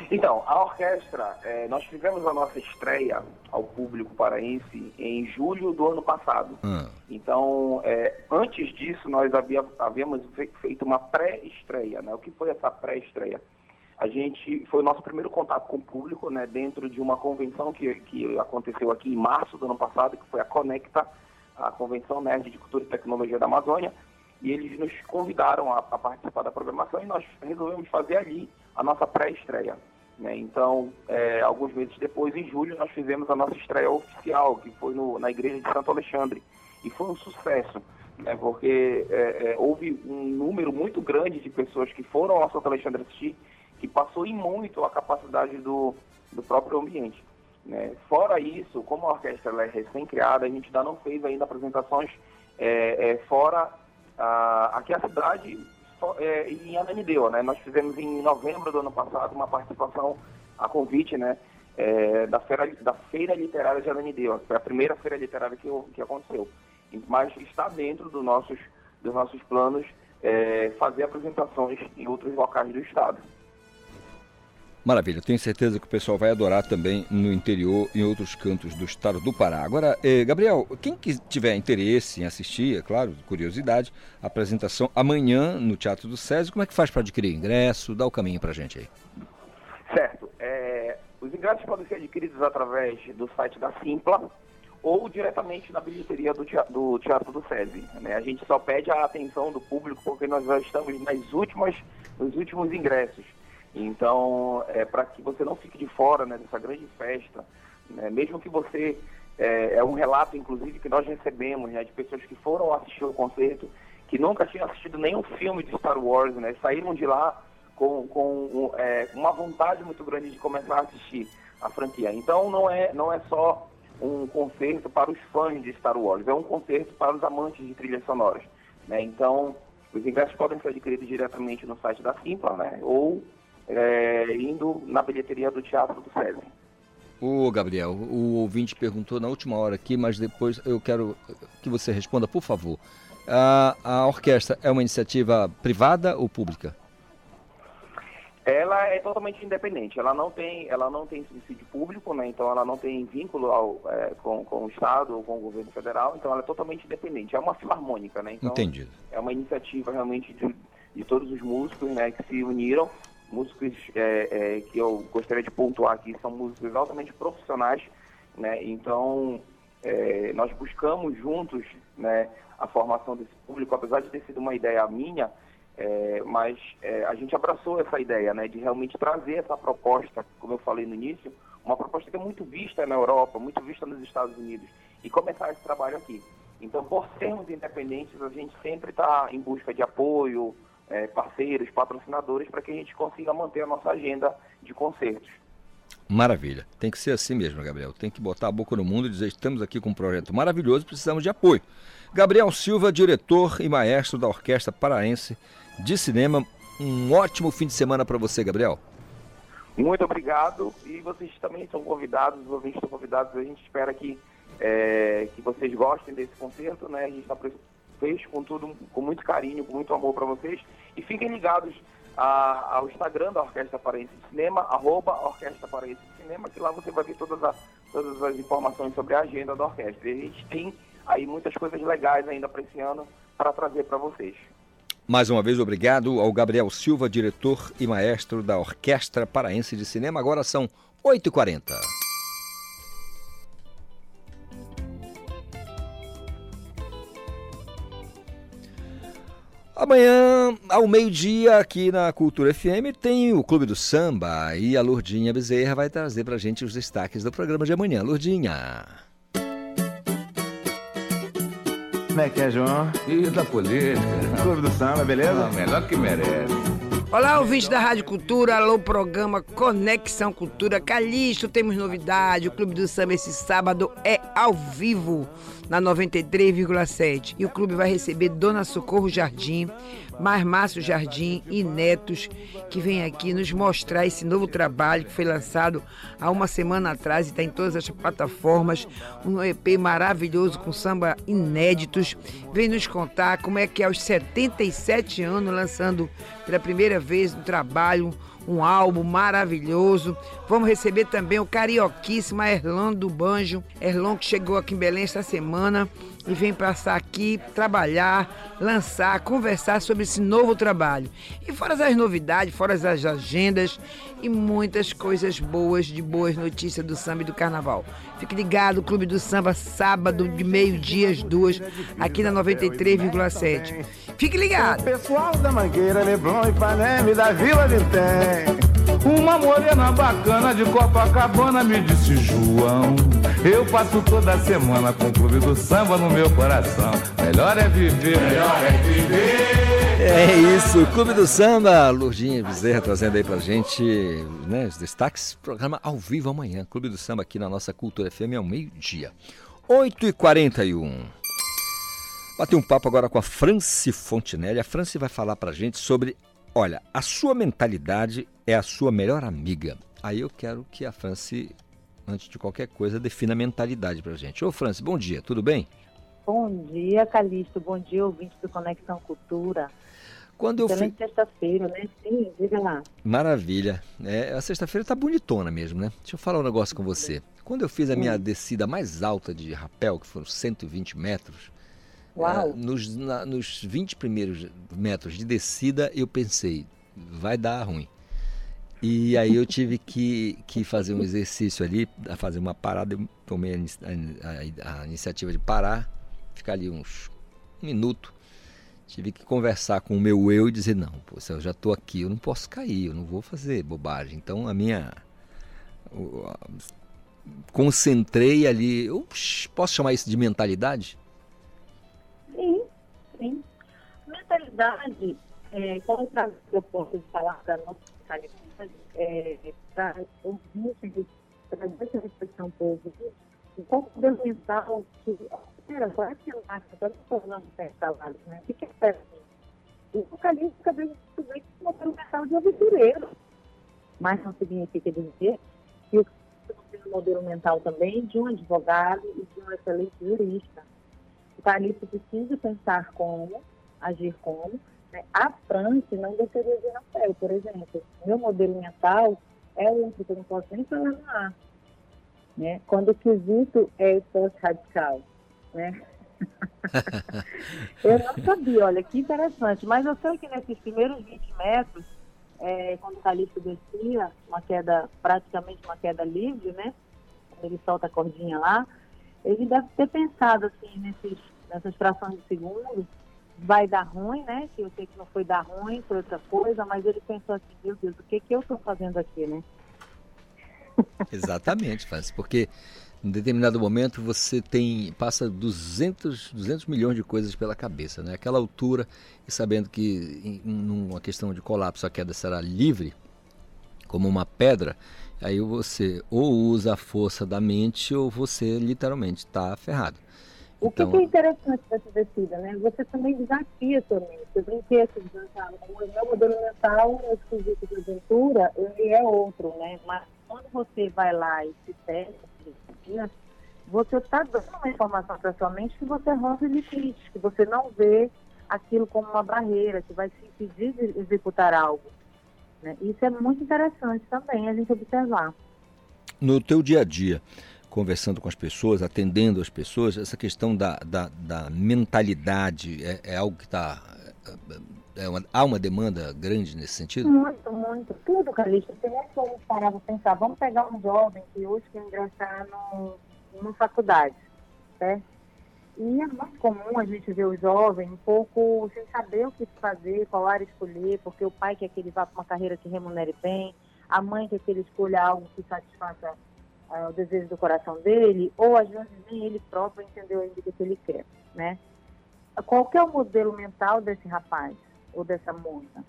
Então, a orquestra, é, nós tivemos a nossa estreia ao público paraense em julho do ano passado. Ah. Então, é, antes disso, nós havia, havíamos feito uma pré-estreia. Né? O que foi essa pré-estreia? A gente foi o nosso primeiro contato com o público, né, dentro de uma convenção que, que aconteceu aqui em março do ano passado, que foi a Conecta, a Convenção Nerd de Cultura e Tecnologia da Amazônia, e eles nos convidaram a, a participar da programação e nós resolvemos fazer ali a nossa pré-estreia. Né? Então, é, alguns meses depois, em julho, nós fizemos a nossa estreia oficial, que foi no, na igreja de Santo Alexandre. E foi um sucesso, né? porque é, é, houve um número muito grande de pessoas que foram ao Santo Alexandre assistir, que passou em muito a capacidade do, do próprio ambiente. Né? Fora isso, como a orquestra é recém-criada, a gente ainda não fez ainda apresentações é, é, fora a, aqui a cidade é, em Ananindeua, né? Nós fizemos em novembro do ano passado uma participação a convite, né? É, da, feira, da Feira Literária de Ananindeua. Foi a primeira feira literária que, que aconteceu. Mas está dentro do nossos, dos nossos planos é, fazer apresentações em outros locais do estado. Maravilha, tenho certeza que o pessoal vai adorar também no interior e em outros cantos do estado do Pará. Agora, eh, Gabriel, quem que tiver interesse em assistir, é claro, curiosidade, a apresentação amanhã no Teatro do SESI, como é que faz para adquirir ingresso? Dá o caminho para a gente aí. Certo. É, Os ingressos podem ser adquiridos através do site da Simpla ou diretamente na bilheteria do Teatro do, teatro do SESI. Né? A gente só pede a atenção do público porque nós já estamos nas últimas, nos últimos ingressos. Então, é para que você não fique de fora né, dessa grande festa, né? mesmo que você é, é, um relato, inclusive, que nós recebemos né, de pessoas que foram assistir o concerto, que nunca tinham assistido nenhum filme de Star Wars, né, saíram de lá com, com é, uma vontade muito grande de começar a assistir a franquia. Então, não é, não é só um concerto para os fãs de Star Wars, é um concerto para os amantes de trilhas sonoras. Né? Então, os ingressos podem ser adquiridos diretamente no site da Simpla, né? ou é, indo na bilheteria do Teatro do SESI. Ô, Gabriel, o ouvinte perguntou na última hora aqui, mas depois eu quero que você responda, por favor. A, a orquestra é uma iniciativa privada ou pública? Ela é totalmente independente. Ela não tem, ela não tem subsídio público, né? Então ela não tem vínculo ao, é, com, com o Estado ou com o governo federal. Então ela é totalmente independente. É uma filarmônica, né? Então, Entendido. É uma iniciativa realmente de, de todos os músicos, né? Que se uniram músicos é, é, que eu gostaria de pontuar aqui são músicos altamente profissionais, né? Então é, nós buscamos juntos, né, a formação desse público, apesar de ter sido uma ideia minha, é, mas é, a gente abraçou essa ideia, né, de realmente trazer essa proposta, como eu falei no início, uma proposta que é muito vista na Europa, muito vista nos Estados Unidos, e começar esse trabalho aqui. Então, por sermos independentes, a gente sempre está em busca de apoio, é, parceiros, patrocinadores, para que a gente consiga manter a nossa agenda de concertos. Maravilha. Tem que ser assim mesmo, Gabriel. Tem que botar a boca no mundo e dizer: estamos aqui com um projeto maravilhoso, precisamos de apoio. Gabriel Silva, diretor e maestro da Orquestra Paraense de Cinema. Um ótimo fim de semana para você, Gabriel. Muito obrigado. E vocês também são convidados, os ouvintes estão convidados. A gente espera que, é, que vocês gostem desse concerto. Né? A gente está com tudo, com muito carinho, com muito amor para vocês. E fiquem ligados a, ao Instagram da Orquestra Paraense de Cinema, arroba Orquestra Paraense de Cinema, que lá você vai ver todas, a, todas as informações sobre a agenda da orquestra. E a gente tem aí muitas coisas legais ainda para esse ano para trazer para vocês. Mais uma vez, obrigado ao Gabriel Silva, diretor e maestro da Orquestra Paraense de Cinema. Agora são 8h40. Amanhã, ao meio-dia, aqui na Cultura FM, tem o Clube do Samba e a Lourdinha Bezerra vai trazer pra gente os destaques do programa de amanhã. Lourdinha. Como é que é, João? E da política? Clube do Samba, beleza? Ah, melhor que merece. Olá, ouvintes da Rádio Cultura, alô, programa Conexão Cultura Calixto, temos novidade, o Clube do Samba esse sábado é ao vivo na 93,7. E o clube vai receber Dona Socorro Jardim, Marmácio Jardim e netos que vêm aqui nos mostrar esse novo trabalho que foi lançado há uma semana atrás e está em todas as plataformas. Um EP maravilhoso com samba inéditos. Vem nos contar como é que é aos 77 anos lançando pela primeira vez um trabalho um álbum maravilhoso. Vamos receber também o carioquíssimo Erlon do Banjo. Erlon que chegou aqui em Belém esta semana e vem passar aqui, trabalhar, lançar, conversar sobre esse novo trabalho. E fora as novidades, fora as agendas e muitas coisas boas, de boas notícias do samba e do carnaval. Fique ligado, Clube do Samba, sábado de meio-dia às duas, aqui na 93,7. Fique ligado. Pessoal da Mangueira, Leblon, da Vila. Uma morena bacana de Copacabana me disse João Eu passo toda semana com o clube do samba no meu coração. Melhor é viver, melhor é viver. É isso, Clube do Samba, Lourdinha Bezerra trazendo aí pra gente né, os destaques, programa ao vivo amanhã, Clube do Samba aqui na nossa Cultura FM ao meio-dia. 8h41 Batei um papo agora com a Franci Fontinelli, a Franci vai falar pra gente sobre Olha, a sua mentalidade é a sua melhor amiga. Aí eu quero que a Franci, antes de qualquer coisa, defina a mentalidade pra gente. Ô, Franci, bom dia, tudo bem? Bom dia, Calixto. Bom dia, ouvinte do Conexão Cultura. Quando eu Excelente fui... sexta-feira, né? Sim, diga lá. Maravilha. É, a sexta-feira tá bonitona mesmo, né? Deixa eu falar um negócio com você. Quando eu fiz a minha descida mais alta de rapel, que foram 120 metros, Uau. Uh, nos, na, nos 20 primeiros metros de descida, eu pensei, vai dar ruim. E aí eu tive que, que fazer um exercício ali, fazer uma parada, eu tomei a, a, a iniciativa de parar, ficar ali uns um minuto. Tive que conversar com o meu eu e dizer, não, pô, eu já estou aqui, eu não posso cair, eu não vou fazer bobagem. Então a minha. Concentrei ali. Eu posso chamar isso de mentalidade? Sim, sim. Mentalidade, é, quando eu de falar da nossa mentalidade, é, para ouvir, trazer essa reflexão para ouvir, o comportamento fundamental que Que eu acho que estou falando de salário, né? O que é certo? O vocalista que é um modelo de aventureiro. Mas não significa dizer que o tem um modelo mental também de um advogado e de um excelente jurista. O calista precisa pensar como, agir como. Né? A França não deixaria de Rafael, por exemplo. Meu modelo mental é outro que eu não posso nem falar no ar. Né? Quando o quesito é esporte radical. Né? [LAUGHS] eu não sabia, olha que interessante. Mas eu sei que nesses primeiros 20 metros, é, quando o Calixto descia, uma queda, praticamente uma queda livre, né? Ele solta a cordinha lá, ele deve ter pensado assim, nesses, nessas frações de segundo, vai dar ruim, né? Que eu sei que não foi dar ruim, foi outra coisa, mas ele pensou assim, meu Deus, o que, que eu estou fazendo aqui, né? Exatamente, Fácil, porque em determinado momento você tem passa 200, 200 milhões de coisas pela cabeça, né? Aquela altura e sabendo que em numa questão de colapso a queda será livre, como uma pedra, aí você ou usa a força da mente ou você literalmente está ferrado. O então... que, é interessante dessa descida, né? Você também desafia a sua mente. Eu brinquei assim, o meu modelo mental, no esquisito de aventura, ele é outro, né? Mas quando você vai lá e se testa, você está dando uma informação para sua mente que você rompe limites, que você não vê aquilo como uma barreira, que vai te impedir de executar algo. Né? Isso é muito interessante também a gente observar. No teu dia a dia, conversando com as pessoas, atendendo as pessoas, essa questão da, da, da mentalidade é, é, algo que está. É uma, há uma demanda grande nesse sentido? Muito, muito. Tudo, Calixto. Se nós formos parar para pensar, vamos pegar um jovem que hoje quer ingressar numa faculdade, certo? E é muito comum a gente ver o jovem um pouco sem saber o que fazer, qual área escolher, porque o pai quer que ele vá para uma carreira que remunere bem, a mãe quer que ele escolha algo que satisfaça uh, o desejo do coração dele, ou às vezes nem ele próprio entendeu ainda o que ele quer, né? Qual é o modelo mental desse rapaz ou dessa moça?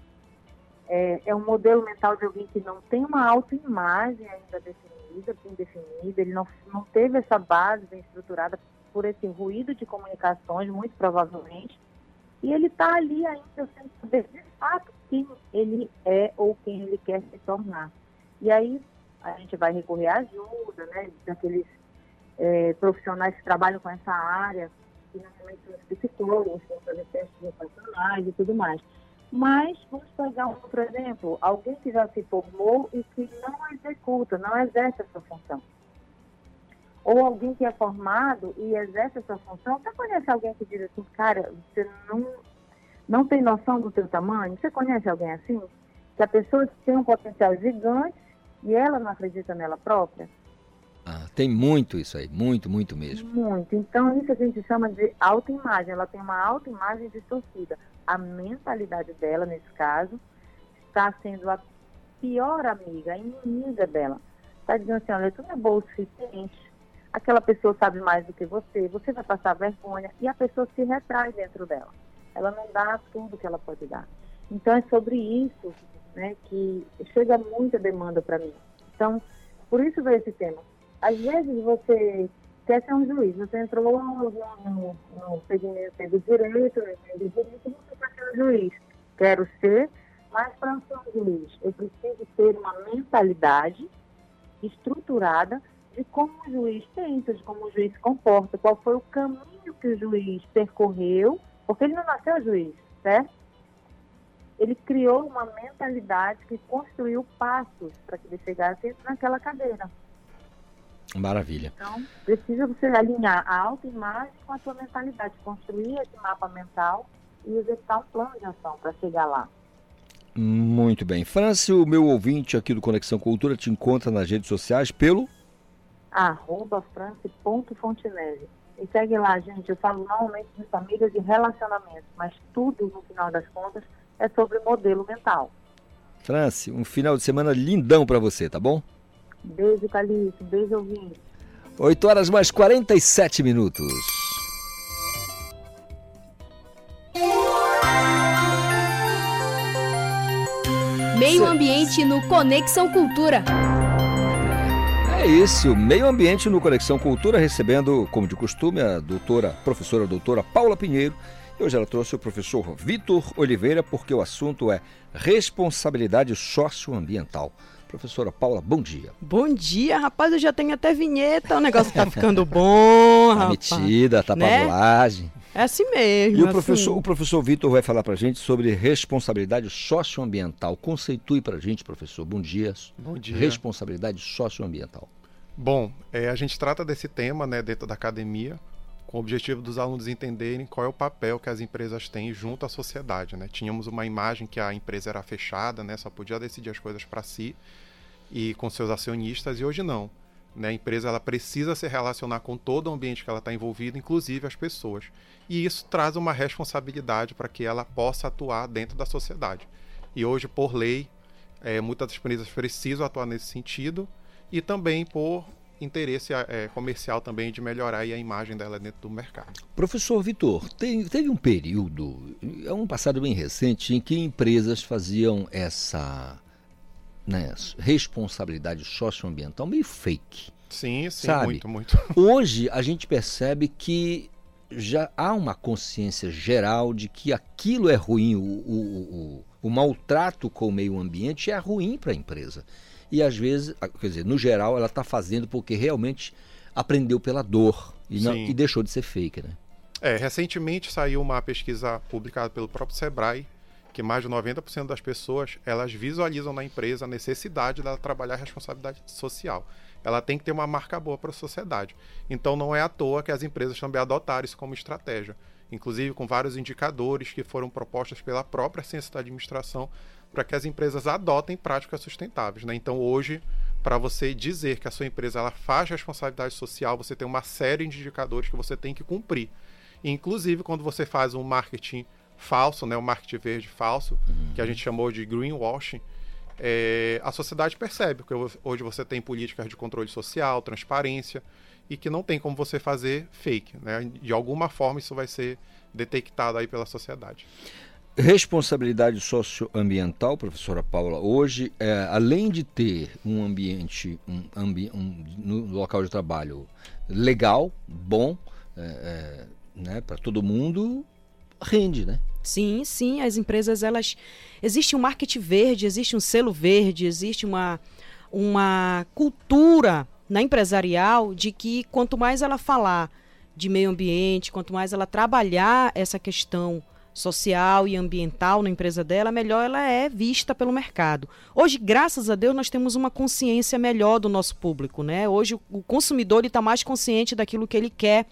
É, é um modelo mental de alguém que não tem uma autoimagem ainda definida, bem definida, ele não, não teve essa base bem estruturada por esse ruído de comunicações, muito provavelmente, e ele está ali ainda sem saber de fato quem ele é ou quem ele quer se tornar. E aí a gente vai recorrer à ajuda, né, daqueles é, profissionais que trabalham com essa área, que normalmente os psicólogos, vão fazer testes e tudo mais. Mas vamos pegar um outro exemplo, alguém que já se formou e que não executa, não exerce a sua função. Ou alguém que é formado e exerce a sua função. Você conhece alguém que diz assim, cara, você não, não tem noção do seu tamanho? Você conhece alguém assim? Que a pessoa tem um potencial gigante e ela não acredita nela própria? Ah, tem muito isso aí, muito, muito mesmo. Muito. Então, isso a gente chama de autoimagem. Ela tem uma autoimagem distorcida. A mentalidade dela, nesse caso, está sendo a pior amiga, a inimiga dela. Está dizendo assim: olha, tu não é boa o suficiente. Aquela pessoa sabe mais do que você, você vai passar vergonha. E a pessoa se retrai dentro dela. Ela não dá tudo que ela pode dar. Então, é sobre isso né, que chega muita demanda para mim. Então, por isso veio esse tema. Às vezes você quer ser um juiz, você entrou no, no, no segmento do direito, no do direito, você quer ser um juiz. Quero ser, mas para ser um juiz, eu preciso ter uma mentalidade estruturada de como o juiz pensa, de como o juiz se comporta, qual foi o caminho que o juiz percorreu, porque ele não nasceu juiz, certo? ele criou uma mentalidade que construiu passos para que ele chegasse naquela cadeira. Maravilha. Então, precisa você alinhar a autoimagem com a sua mentalidade, construir esse mapa mental e executar um plano de ação para chegar lá. Muito bem. Franci, o meu ouvinte aqui do Conexão Cultura te encontra nas redes sociais pelo arroba france.fonteneve. E segue lá, gente. Eu falo normalmente de família de relacionamento, mas tudo, no final das contas, é sobre modelo mental. Franci, um final de semana lindão para você, tá bom? Beijo, Calixto. Beijo, ouvinte. 8 horas mais 47 minutos. Meio ambiente no Conexão Cultura. É isso, meio ambiente no Conexão Cultura, recebendo, como de costume, a doutora, professora doutora Paula Pinheiro. E hoje ela trouxe o professor Vitor Oliveira, porque o assunto é responsabilidade socioambiental. Professora Paula, bom dia. Bom dia, rapaz. Eu já tenho até vinheta. O negócio tá ficando bom, Tá rapaz. metida, tá Né? pavulagem. É assim mesmo. E o assim. professor, o professor Vitor vai falar pra gente sobre responsabilidade socioambiental. Conceitue pra gente, professor. Bom dia. Bom dia. Responsabilidade socioambiental. Bom, é, a gente trata desse tema né, dentro da academia com o objetivo dos alunos entenderem qual é o papel que as empresas têm junto à sociedade. Né? Tínhamos uma imagem que a empresa era fechada, né, só podia decidir as coisas para si e com seus acionistas, e hoje não. Né? A empresa ela precisa se relacionar com todo o ambiente que ela está envolvida, inclusive as pessoas. E isso traz uma responsabilidade para que ela possa atuar dentro da sociedade. E hoje, por lei, é, muitas empresas precisam atuar nesse sentido e também por interesse é, comercial também de melhorar a imagem dela dentro do mercado. Professor Vitor, tem- teve um período, é um passado bem recente, em que empresas faziam essa né, responsabilidade socioambiental meio fake. Sim, sim, sabe? muito, muito. [LAUGHS] Hoje a gente percebe que já há uma consciência geral de que aquilo é ruim, o, o, o, o maltrato com o meio ambiente é ruim para a empresa. E às vezes, quer dizer, no geral, ela está fazendo porque realmente aprendeu pela dor e, não- e deixou de ser fake, né? É, recentemente saiu uma pesquisa publicada pelo próprio Sebrae que mais de 90% das pessoas elas visualizam na empresa a necessidade dela trabalhar a responsabilidade social. Ela tem que ter uma marca boa para a sociedade. Então não é à toa que as empresas também adotaram isso como estratégia, inclusive com vários indicadores que foram propostos pela própria ciência da administração para que as empresas adotem práticas sustentáveis. Né? Então hoje, para você dizer que a sua empresa ela faz responsabilidade social, você tem uma série de indicadores que você tem que cumprir. Inclusive, quando você faz um marketing falso, né, um marketing verde falso, que a gente chamou de greenwashing, é, a sociedade percebe que hoje você tem políticas de controle social, transparência, e que não tem como você fazer fake. Né? De alguma forma isso vai ser detectado aí pela sociedade. Responsabilidade socioambiental, professora Paula, hoje, é, além de ter um ambiente um, ambi um, no local de trabalho legal, bom, é, é, né, para todo mundo, rende, né? Sim, sim, as empresas elas existe um marketing verde, existe um selo verde, existe uma uma cultura na empresarial de que quanto mais ela falar de meio ambiente, quanto mais ela trabalhar essa questão social e ambiental na empresa dela, melhor ela é vista pelo mercado. Hoje, graças a Deus, nós temos uma consciência melhor do nosso público, né? Hoje o, consumidor está mais consciente daquilo que ele quer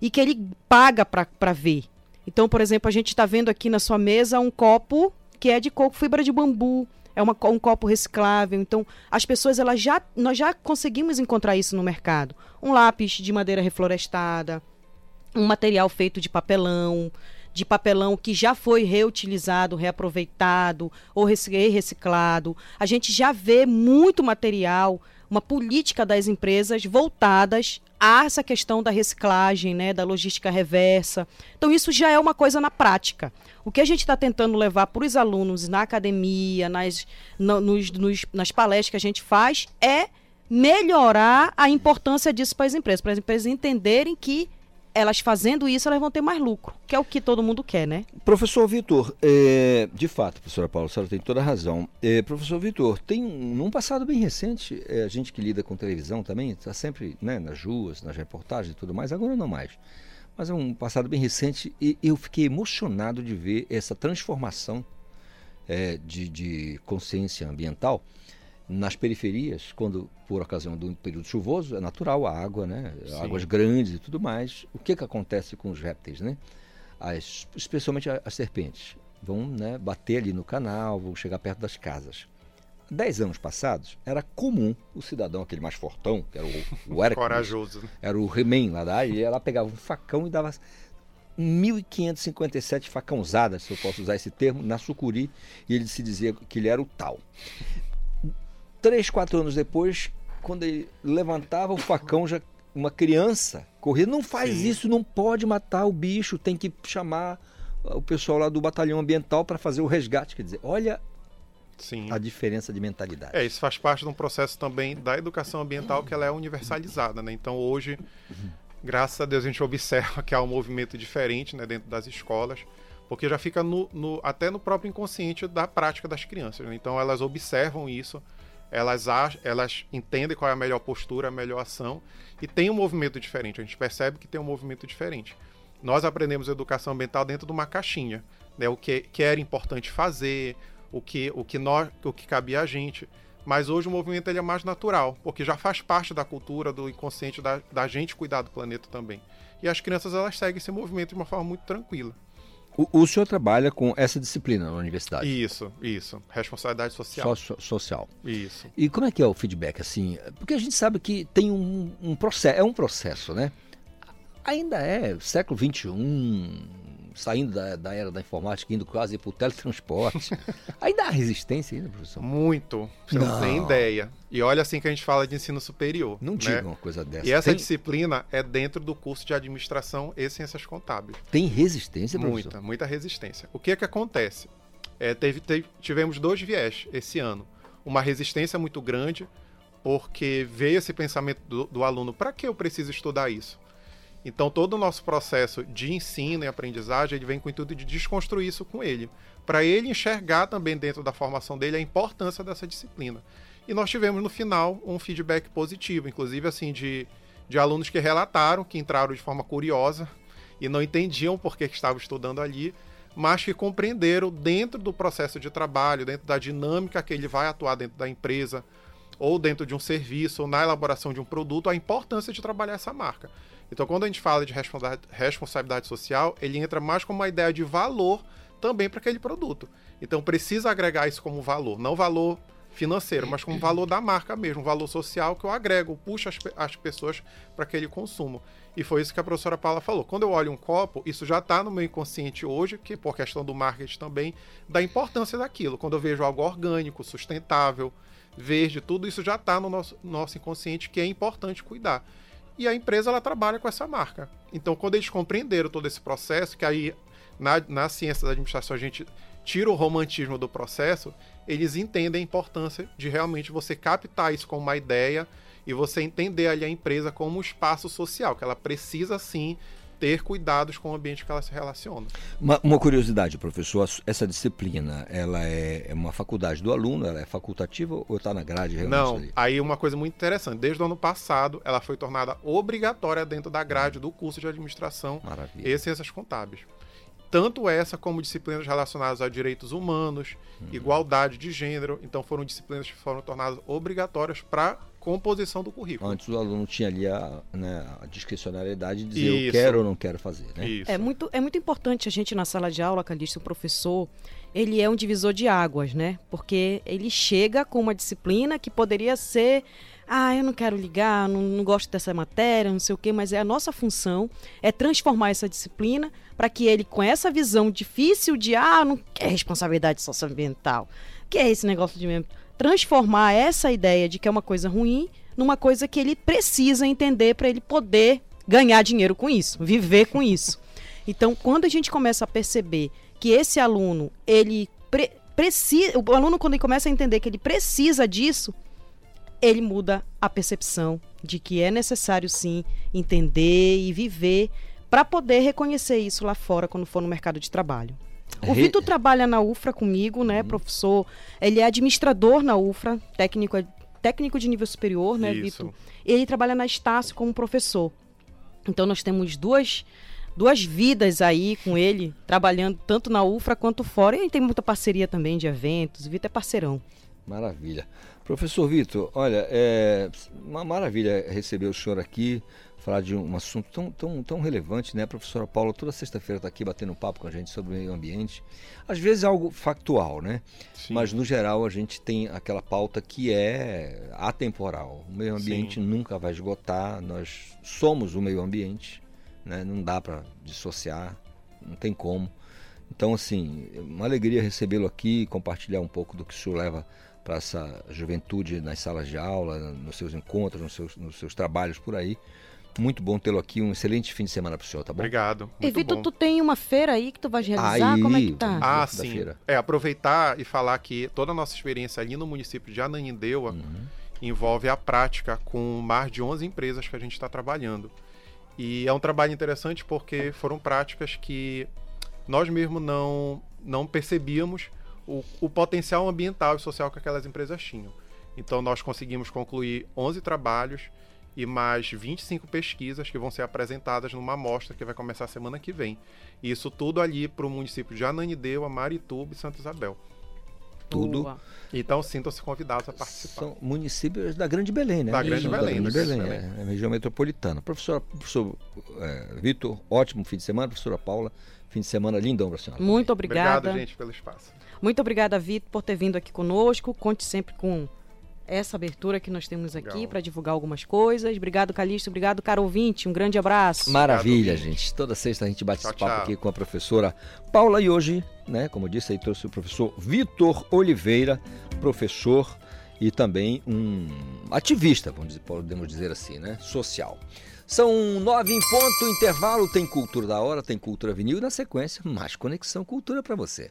e que ele paga para ver. Então, por exemplo, a gente está vendo aqui na sua mesa um copo que é de coco, fibra de bambu, é uma, um copo reciclável. Então, as pessoas, elas já, nós já conseguimos encontrar isso no mercado. Um lápis de madeira reflorestada, um material feito de papelão, de papelão que já foi reutilizado, reaproveitado ou rec- reciclado. A gente já vê muito material, uma política das empresas voltadas a essa questão da reciclagem, né, da logística reversa. Então isso já é uma coisa na prática. O que a gente está tentando levar para os alunos na academia, nas, no- nos- nos- nas palestras que a gente faz, é melhorar a importância disso para as empresas, para as empresas entenderem que elas fazendo isso, elas vão ter mais lucro, que é o que todo mundo quer, né? Professor Vitor, é, de fato, professora Paula, a senhora tem toda a razão. É, professor Vitor, tem um- num passado bem recente, é, a gente que lida com televisão também, está sempre né, nas ruas, nas reportagens e tudo mais, agora não mais. Mas é um passado bem recente e eu fiquei emocionado de ver essa transformação é, de, de consciência ambiental nas periferias, quando por ocasião do período chuvoso, é natural a água, né? Sim. Águas grandes e tudo mais. O que que acontece com os répteis, né? As, especialmente as serpentes. vão né, bater ali no canal, vão chegar perto das casas. Dez anos passados, era comum o cidadão, aquele mais fortão, que era o, o [LAUGHS] Hércules, Corajoso, era o He-Man lá da área, e ela pegava um facão e dava 1.557 facãozadas, se eu posso usar esse termo, na sucuri, e ele se dizia que ele era o tal. Três, quatro anos depois, quando ele levantava o facão, já uma criança corria, não faz Sim. isso, não pode matar o bicho, tem que chamar o pessoal lá do batalhão ambiental para fazer o resgate. Quer dizer, olha Sim. a diferença de mentalidade. É, isso faz parte de um processo também da educação ambiental que ela é universalizada, né? Então hoje, graças a Deus, a gente observa que há um movimento diferente né, dentro das escolas, porque já fica no, no- até no próprio inconsciente da prática das crianças. né? Então elas observam isso, elas, elas entendem qual é a melhor postura, a melhor ação, e tem um movimento diferente. A gente percebe que tem um movimento diferente. Nós aprendemos educação ambiental dentro de uma caixinha, né? O que, que era importante fazer, o que, o que nós, o que cabia a gente. Mas hoje o movimento ele é mais natural, porque já faz parte da cultura, do inconsciente da, da gente cuidar do planeta também. E as crianças elas seguem esse movimento de uma forma muito tranquila. O, o senhor trabalha com essa disciplina na universidade? Isso, isso. Responsabilidade social. Socio- social. Isso. E como é que é o feedback assim? Porque a gente sabe que tem um, um processo, é um processo, né? Ainda é século XXI, saindo da, da era da informática, indo quase para o teletransporte. [LAUGHS] ainda há resistência ainda, professor? Muito. Você não, tem ideia. E olha assim que a gente fala de ensino superior. Não né? diga uma coisa dessa. E essa Tem- disciplina é dentro do curso de administração e ciências contábeis. Tem resistência, professor? Muita, muita resistência. O que é que acontece? É, teve- teve- tivemos dois viés esse ano. Uma resistência muito grande, porque veio esse pensamento do, do aluno: para que eu preciso estudar isso? Então, todo o nosso processo de ensino e aprendizagem ele vem com o intuito de desconstruir isso com ele, para ele enxergar também dentro da formação dele a importância dessa disciplina. E nós tivemos no final um feedback positivo, inclusive assim de, de alunos que relataram que entraram de forma curiosa e não entendiam por que estavam estudando ali, mas que compreenderam dentro do processo de trabalho, dentro da dinâmica que ele vai atuar dentro da empresa, ou dentro de um serviço, ou na elaboração de um produto, a importância de trabalhar essa marca. Então, quando a gente fala de responsa- responsabilidade social, ele entra mais como uma ideia de valor também para aquele produto. Então, precisa agregar isso como valor, não valor financeiro, mas como valor da marca mesmo, valor social que eu agrego, puxo as, as pessoas para aquele consumo. E foi isso que a professora Paula falou. Quando eu olho um copo, isso já está no meu inconsciente hoje, que por questão do marketing também, da importância daquilo. Quando eu vejo algo orgânico, sustentável, verde, tudo isso já está no nosso, nosso inconsciente, que é importante cuidar. E a empresa ela trabalha com essa marca. Então, quando eles compreenderam todo esse processo, que aí na, na ciência da administração a gente tira o romantismo do processo, eles entendem a importância de realmente você captar isso como uma ideia e você entender ali a empresa como um espaço social, que ela precisa sim ter cuidados com o ambiente que ela se relaciona. Uma, uma curiosidade, professor, essa disciplina, ela é, é uma faculdade do aluno, ela é facultativa ou está na grade realmente Não, ali? aí uma coisa muito interessante. Desde o ano passado, ela foi tornada obrigatória dentro da grade do curso de administração Maravilha. e ciências contábeis. Tanto essa como disciplinas relacionadas a direitos humanos, Uhum. igualdade de gênero. Então foram disciplinas que foram tornadas obrigatórias para composição do currículo. Antes o aluno tinha ali a, né, a discricionariedade de dizer eu Isso. quero ou não quero fazer, né? Isso. É muito, é muito importante a gente na sala de aula, Calixto, o professor, ele é um divisor de águas, né? Porque ele chega com uma disciplina que poderia ser, ah, eu não quero ligar, não, não gosto dessa matéria, não sei o quê, mas é a nossa função é transformar essa disciplina para que ele, com essa visão difícil de, ah, não quer responsabilidade socioambiental, que é esse negócio de mesmo, transformar essa ideia de que é uma coisa ruim numa coisa que ele precisa entender para ele poder ganhar dinheiro com isso, viver com isso. Então, quando a gente começa a perceber que esse aluno, ele pre- precisa, o aluno quando ele começa a entender que ele precisa disso, ele muda a percepção de que é necessário sim entender e viver para poder reconhecer isso lá fora quando for no mercado de trabalho. O Re- Vitor trabalha na UFRA comigo, né, professor? Ele é administrador na UFRA, técnico, técnico de nível superior, né, Isso. Vitor? Ele trabalha na Estácio como professor. Então nós temos duas duas vidas aí com ele, trabalhando tanto na UFRA quanto fora. E a gente tem muita parceria também de eventos. O Vitor é parceirão. Maravilha. Professor Vitor, olha, é uma maravilha receber o senhor aqui, falar de um assunto tão, tão, tão relevante, né? A professora Paula toda sexta-feira está aqui batendo papo com a gente sobre o meio ambiente. Às vezes é algo factual, né? Sim. Mas no geral a gente tem aquela pauta que é atemporal. O meio ambiente Sim. nunca vai esgotar, nós somos o meio ambiente, né? Não dá para dissociar, não tem como. Então, assim, uma alegria recebê-lo aqui, compartilhar um pouco do que o senhor leva para essa juventude nas salas de aula, nos seus encontros, nos seus, nos seus trabalhos por aí. Muito bom tê-lo aqui, um excelente fim de semana para o senhor, tá bom? Obrigado. E Vitor, bom. tu tem uma feira aí que tu vai realizar? Aí, Como é que tá? Ah, sim. feira. É, aproveitar e falar que toda a nossa experiência ali no município de Ananindeua Uhum. envolve a prática com mais de 11 empresas que a gente está trabalhando. E é um trabalho interessante porque foram práticas que nós mesmos não, não percebíamos o, o potencial ambiental e social que aquelas empresas tinham. Então nós conseguimos concluir 11 trabalhos e mais 25 pesquisas que vão ser apresentadas numa amostra que vai começar semana que vem. E isso tudo ali para o município de Ananindeua, Marituba e Santa Isabel. Tudo. Boa. Então sintam-se convidados a participar. São municípios da Grande Belém, né? Da Grande Isso, Belém, Da Grande Belém, também. é, é região metropolitana. Professor, professor é, Vitor, ótimo fim de semana. Professora Paula, fim de semana lindão para a senhora. Muito obrigada. Obrigado, gente, pelo espaço. Muito obrigada, Vitor, por ter vindo aqui conosco. Conte sempre com essa abertura que nós temos aqui para divulgar algumas coisas. Obrigado, Calixto. Obrigado, caro ouvinte. Um grande abraço. Maravilha, gente. Toda sexta a gente bate Tchau, esse papo tchau. aqui com a professora Paula e hoje, né, como eu disse, aí trouxe o professor Vitor Oliveira, professor e também um ativista, vamos dizer- podemos dizer assim, né, social. São nove em ponto, intervalo, tem Cultura da Hora, tem Cultura Vinil e na sequência, mais Conexão Cultura para você.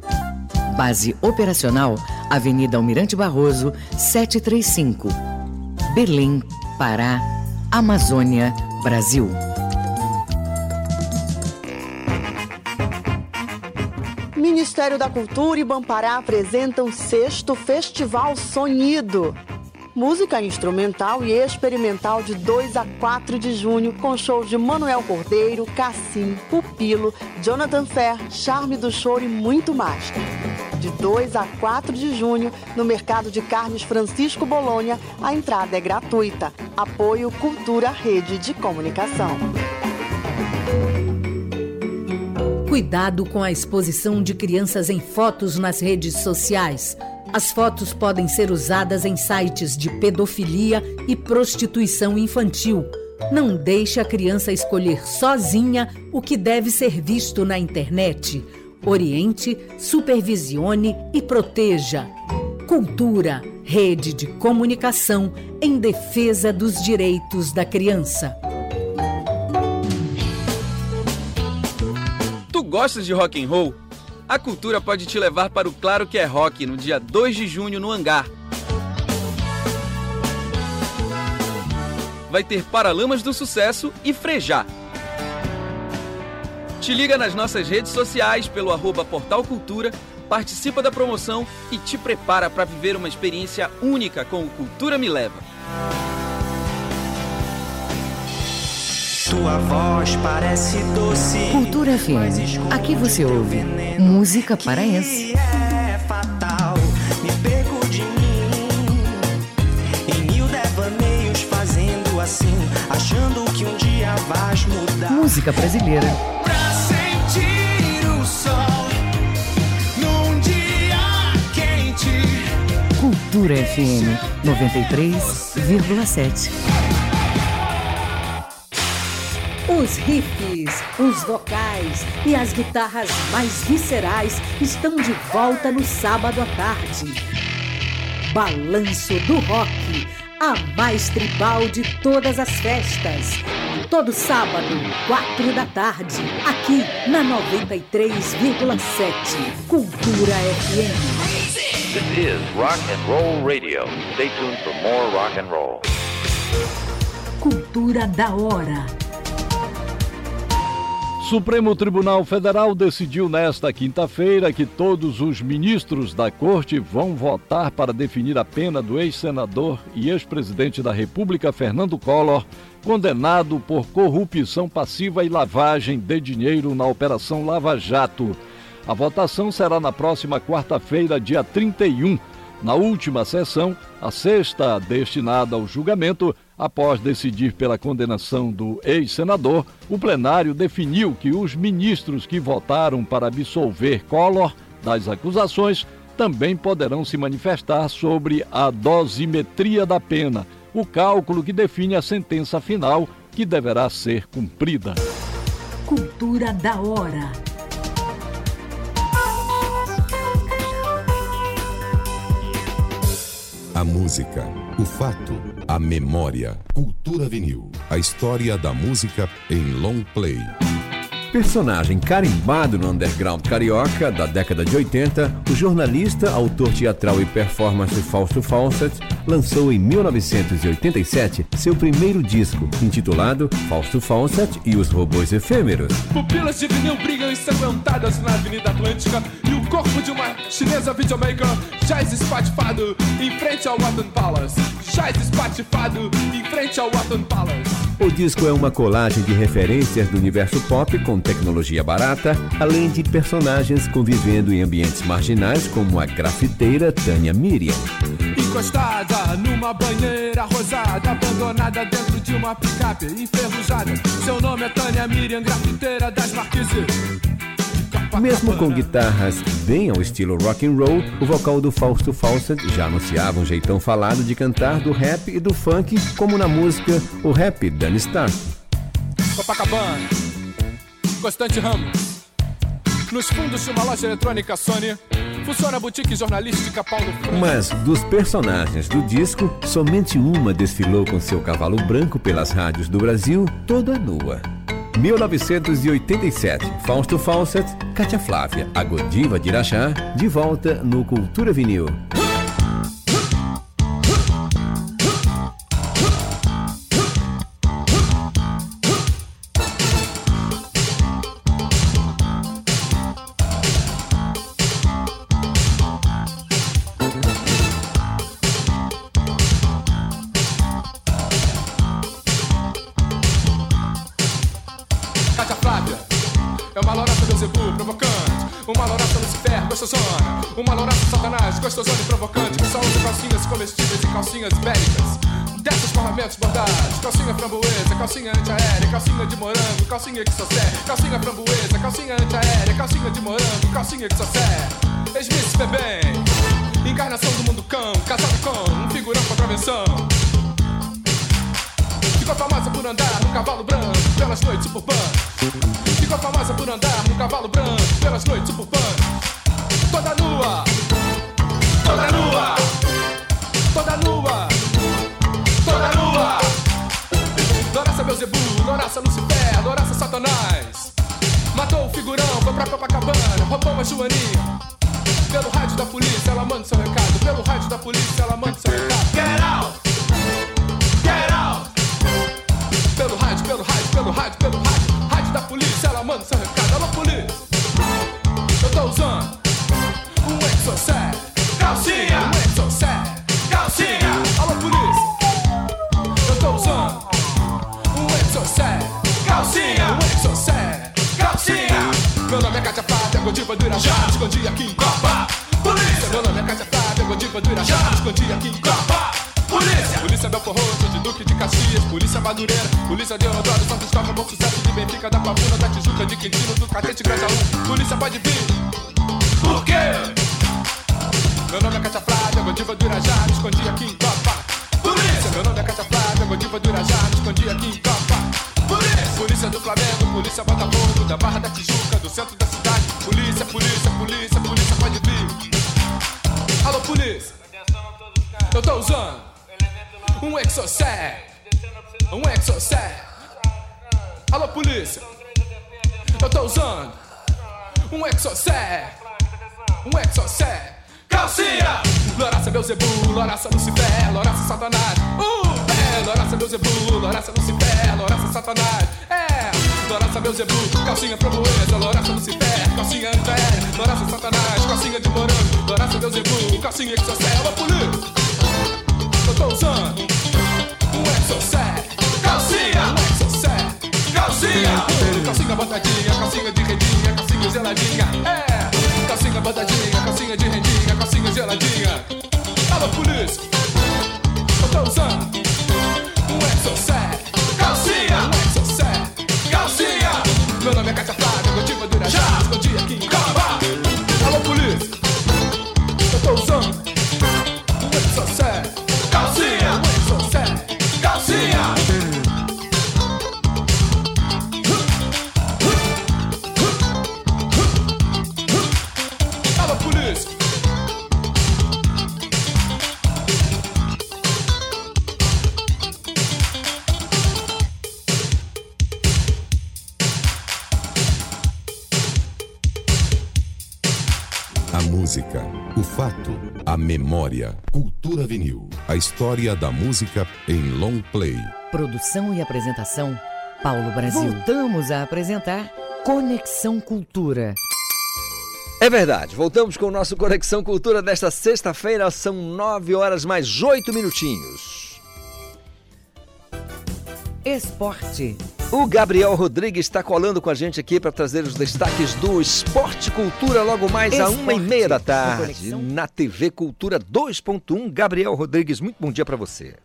Base operacional, Avenida Almirante Barroso, 735. Belém, Pará, Amazônia, Brasil. Ministério da Cultura e Bampará apresentam sexto Festival Sonido. Música instrumental e experimental de 2 a 4 de junho, com shows de Manuel Cordeiro, Cassim, Pupilo, Jonathan Fer, Charme do Choro e muito mais. De 2 a 4 de junho, no Mercado de Carnes Francisco Bolônia, a entrada é gratuita. Apoio Cultura Rede de Comunicação. Cuidado com a exposição de crianças em fotos nas redes sociais. As fotos podem ser usadas em sites de pedofilia e prostituição infantil. Não deixe a criança escolher sozinha o que deve ser visto na internet. Oriente, supervisione e proteja. Cultura, rede de comunicação em defesa dos direitos da criança. Tu gostas de rock and roll? A cultura pode te levar para o Claro que é Rock no dia 2 de junho no Hangar. Vai ter Paralamas do Sucesso e Frejá. Te liga nas nossas redes sociais pelo arroba Portal Cultura, participa da promoção e te prepara para viver uma experiência única com o Cultura Me Leva. Tua voz parece doce. Cultura FM. Aqui você ouve música paraense. É fatal, me perco de mim. Em mil devaneios fazendo assim, achando que um dia vais mudar. Música brasileira. Cultura FM 93,7. Os riffs, os vocais e as guitarras mais viscerais estão de volta no sábado à tarde. Balanço do Rock, a mais tribal de todas as festas. Todo sábado, quatro da tarde, aqui na 93,7 Cultura FM. This is Rock and Roll Radio. Stay tuned for more rock and roll. Cultura da hora. Supremo Tribunal Federal decidiu nesta quinta-feira que todos os ministros da Corte vão votar para definir a pena do ex-senador e ex-presidente da República, Fernando Collor, condenado por corrupção passiva e lavagem de dinheiro na Operação Lava Jato. A votação será na próxima quarta-feira, dia 31. Na última sessão, a sexta destinada ao julgamento, após decidir pela condenação do ex-senador, o plenário definiu que os ministros que votaram para absolver Collor das acusações também poderão se manifestar sobre a dosimetria da pena, o cálculo que define a sentença final que deverá ser cumprida. Cultura da hora. A música, o fato, a memória. Cultura vinil. A história da música em long play. Personagem carimbado no underground carioca da década de 80, o jornalista, autor teatral e performance Fausto Fawcett lançou em 1987 seu primeiro disco, intitulado Fausto Fawcett e os Robôs Efêmeros. Pupilas de vinil brigam ensanguentadas na Avenida Atlântica e o corpo de uma chinesa videomaker jaz espatifado em frente ao Palace. Jaz espatifado em frente ao Palace. O disco é uma colagem de referências do universo pop com tecnologia barata, além de personagens convivendo em ambientes marginais como a grafiteira Tânia Miriam. Encostada numa banheira rosada, abandonada dentro de uma picape enferrujada. Seu nome é Tânia Miriam, grafiteira das marquises. Mesmo com guitarras bem ao estilo rock and roll, o vocal do Fausto Fawcett já anunciava um jeitão falado de cantar do rap e do funk, como na música O Rap Dan Stark. Copacabana, Constante Ramos. Nos fundos de uma loja eletrônica Sony, funciona a boutique jornalística Paulo Freire. Mas dos personagens do disco, somente uma desfilou com seu cavalo branco pelas rádios do Brasil, toda nua. 1987, Fausto Fawcett, Cátia Flávia, a Godiva de Irachá, de volta no Cultura Vinil. Uma louraça Satanás gostosona e provocante, que só usa calcinhas comestíveis e calcinhas bélicas. Dessas formamentos bordados, calcinha framboesa, calcinha antiaérea, calcinha de morango, calcinha que serve, calcinha framboesa, calcinha antiaérea, calcinha de morango, calcinha que serve. Smith bem, encarnação do mundo cão, casado com um figurão com contravenção. Ficou famosa por andar num cavalo branco pelas noites suburbanas. Ficou famosa por andar num cavalo branco pelas noites suburbanas. Toda nua, toda nua, toda nua, toda nua. Loraça Beuzebu, Loraça Lucifer, Loraça Satanás. Matou o figurão, foi pra Copacabana, roubou uma joaninha. Pelo rádio da polícia, ela manda seu recado. Pelo rádio da polícia, ela manda seu recado. Get out! Get out! Pelo rádio, pelo rádio, pelo rádio, pelo rádio. Rádio da polícia, ela manda seu recado. Calcinha! Um exocet. Calcinha! Alô, polícia! Eu tô usando um exocet. Calcinha! Um exocet. Calcinha! Meu nome é Cátia Flávia, Godiva do Irajá. Escondi aqui em Copa. Polícia! Meu nome é Cátia Flávia, Godiva do Irajá. Escondi aqui em Copa. Polícia! Polícia Belfor Roxo, de Duque de Caxias, Polícia Madureira, Polícia de Deodoro, Santos Costa, Bom Sucesso, de Benfica, da Pavuna, da Tijuca, de Quintino, do Catete, Grajaú. Polícia pode vir. Por quê? Meu nome é Cátia Flávia, Godiva do Irajá, me escondi aqui em Copa. Polícia! Meu nome é Cátia Flávia, Godiva do Irajá, me escondi aqui em Copa. Polícia! Polícia do Flamengo, Polícia Botafogo, da Barra da Tijuca, do centro da cidade. Polícia, polícia, polícia, polícia pode vir. Alô, polícia! Eu tô usando um exocet. Um exocet. Alô, polícia. Eu tô usando um exocet. Um exocet. Calcinha! Loraça Beuzebu, Loraça Lucifer, Loraça Satanás. Uh, é, Loraça Beuzebu, Loraça Lucifer, Loraça Satanás. É, Noraça Beuzebu, calcinha framboesa, Noraça Lucifer, calcinha antiaérea, Noraça Satanás, calcinha de morango, Noraça Beuzebu, calcinha Exocel, a polícia. Eu tô usando um Exocel, calcinha, um Exocel, calcinha, calcinha botadinha, calcinha de redinha, calcinha geladinha, é, calcinha botadinha, calcinha de rendinha, calcinha geladinha. Alô, polícia, eu tô usando um Exocel, memória. Cultura Vinil. A história da música em long play. Produção e apresentação, Paulo Brasil. Voltamos a apresentar Conexão Cultura. É verdade, voltamos com o nosso Conexão Cultura desta sexta-feira, são nove horas mais oito minutinhos. Esporte. O Gabriel Rodrigues está colando com a gente aqui para trazer os destaques do Esporte Cultura logo mais a uma e Esporte. meia da tarde na TV Cultura 2.1. Gabriel Rodrigues, muito bom dia para você.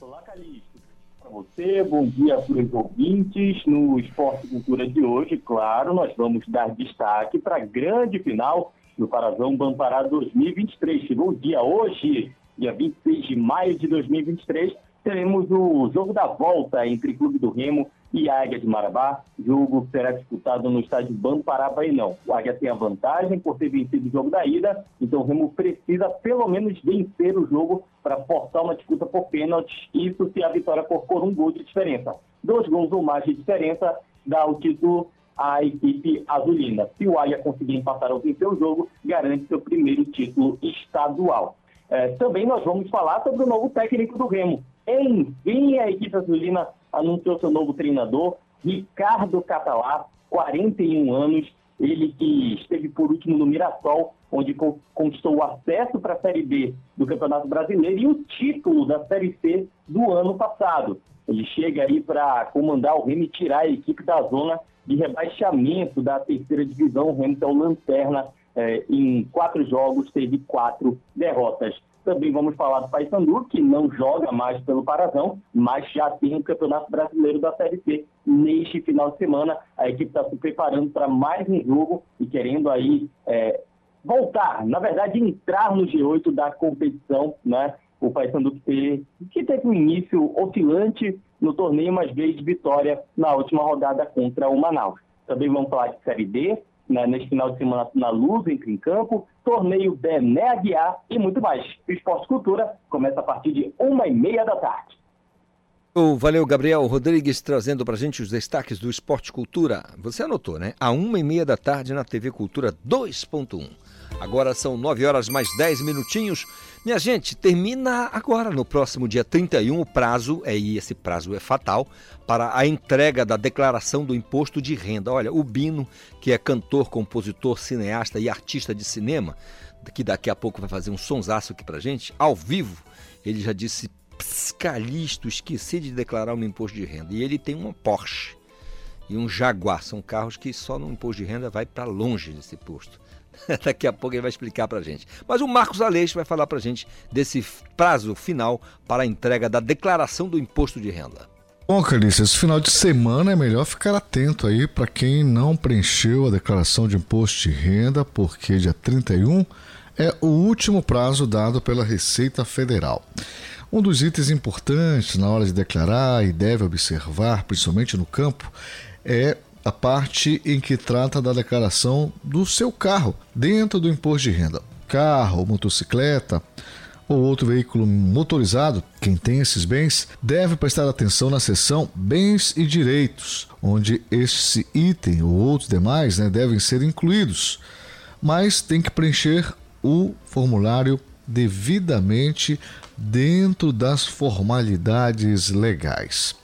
Olá, Calixto. Para você, bom dia para os ouvintes. No Esporte Cultura de hoje, claro, nós vamos dar destaque para a grande final do Parazão Bampará 2023. Chegou o dia hoje, dia 26 de maio de 2023, teremos o jogo da volta entre Clube do Remo e Águia de Marabá. Jogo que será disputado no estádio Bampará Bainão. O Águia tem a vantagem por ter vencido o jogo da ida, então o Remo precisa pelo menos vencer o jogo para forçar uma disputa por pênaltis, isso se a vitória for por um gol de diferença. Dois gols ou mais de diferença dá o título à equipe azulina. Se o Águia conseguir empatar ou vencer o jogo, garante seu primeiro título estadual. É, também nós vamos falar sobre o novo técnico do Remo. Enfim, a equipe azulina anunciou seu novo treinador, Ricardo Catalá, 41 anos, ele que esteve por último no Mirassol, onde con- conquistou o acesso para a Série B do Campeonato Brasileiro e o título da Série C do ano passado. Ele chega aí para comandar o Remo e tirar a equipe da zona de rebaixamento da terceira divisão. O Remo é o lanterna eh, em quatro jogos, teve quatro derrotas. Também vamos falar do Paysandu, que não joga mais pelo Parazão, mas já tem o Campeonato Brasileiro da Série C neste final de semana. A equipe está se preparando para mais um jogo e querendo aí eh, voltar, na verdade, entrar no G8 da competição, né? O Paysandu que que teve um início oscilante no torneio, mas veio de vitória na última rodada contra o Manaus. Também vamos falar de Série D, né, neste final de semana na Luz, em campo, torneio Bené Aguiar e muito mais. O Esporte Cultura começa a partir de uma e meia da tarde. Valeu, Gabriel Rodrigues, trazendo pra gente os destaques do Esporte Cultura. Você anotou, né? A uma e meia da tarde na TV Cultura 2.1. Agora são nove horas mais 10 minutinhos. Minha gente, termina agora, no próximo dia 31, o prazo, é, e esse prazo é fatal, para a entrega da declaração do imposto de renda. Olha, o Bino, que é cantor, compositor, cineasta e artista de cinema, que daqui a pouco vai fazer um sonsaço aqui pra gente, ao vivo, ele já disse Calixto, esqueci de declarar o meu imposto de renda. E ele tem uma Porsche e um Jaguar. São carros que só no imposto de renda vai para longe desse posto. [LAUGHS] Daqui a pouco ele vai explicar para gente. Mas o Marcos Aleixo vai falar para gente desse prazo final para a entrega da declaração do imposto de renda. Bom, Calícia, esse final de semana é melhor ficar atento aí para quem não preencheu a declaração de imposto de renda, porque dia 31 é o último prazo dado pela Receita Federal. Um dos itens importantes na hora de declarar e deve observar, principalmente no campo, é a parte em que trata da declaração do seu carro dentro do imposto de renda. Carro, motocicleta ou outro veículo motorizado, quem tem esses bens, deve prestar atenção na seção Bens e Direitos, onde esse item ou outros demais né, devem ser incluídos, mas tem que preencher o formulário devidamente dentro das formalidades legais.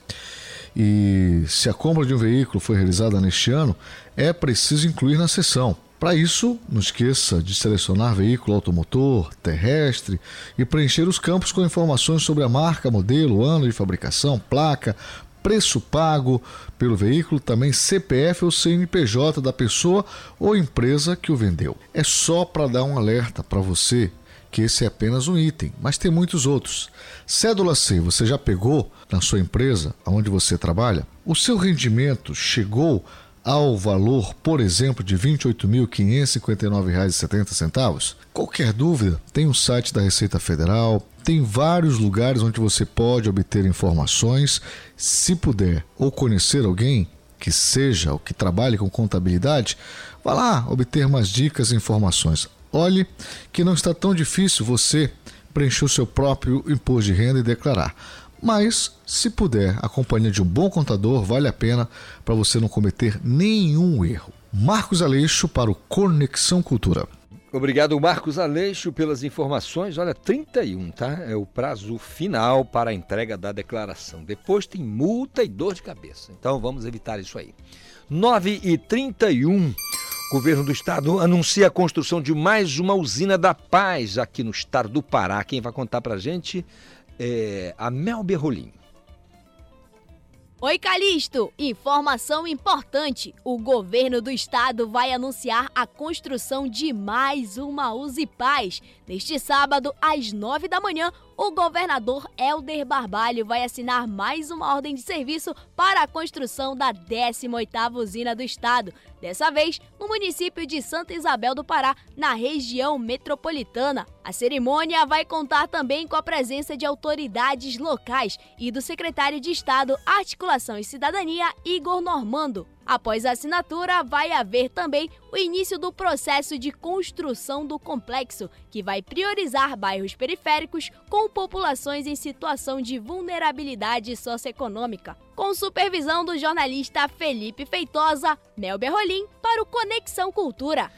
E se a compra de um veículo foi realizada neste ano, é preciso incluir na sessão. Para isso, não esqueça de selecionar veículo automotor, terrestre e preencher os campos com informações sobre a marca, modelo, ano de fabricação, placa, preço pago pelo veículo, também CPF ou CNPJ da pessoa ou empresa que o vendeu. É só para dar um alerta para você que esse é apenas um item, mas tem muitos outros. Cédula C, você já pegou na sua empresa, onde você trabalha? O seu rendimento chegou ao valor, por exemplo, de R$ 28.559,70? Qualquer dúvida, tem o um site da Receita Federal, tem vários lugares onde você pode obter informações. Se puder ou conhecer alguém que seja ou que trabalhe com contabilidade, vá lá obter mais dicas e informações. Olhe que não está tão difícil você preencher o seu próprio imposto de renda e declarar. Mas, se puder, a companhia de um bom contador vale a pena para você não cometer nenhum erro. Marcos Aleixo para o Conexão Cultura. Obrigado, Marcos Aleixo, pelas informações. Olha, 31, tá? É o prazo final para a entrega da declaração. Depois tem multa e dor de cabeça. Então vamos evitar isso aí. 9 e 31. Governo do estado anuncia a construção de mais uma usina da paz aqui no estado do Pará. Quem vai contar pra gente é a Mel Berrolim. Oi, Calixto! Informação importante: o governo do estado vai anunciar a construção de mais uma Uzi Paz. Neste sábado, às nove da manhã, o governador Helder Barbalho vai assinar mais uma ordem de serviço para a construção da 18ª usina do estado, dessa vez no município de Santa Isabel do Pará, na região metropolitana. A cerimônia vai contar também com a presença de autoridades locais e do secretário de Estado, Articulação e Cidadania, Igor Normando. Após a assinatura, vai haver também o início do processo de construção do complexo, que vai priorizar bairros periféricos com populações em situação de vulnerabilidade socioeconômica. Com supervisão do jornalista Felipe Feitosa, Mel Berrolim, para o Conexão Cultura.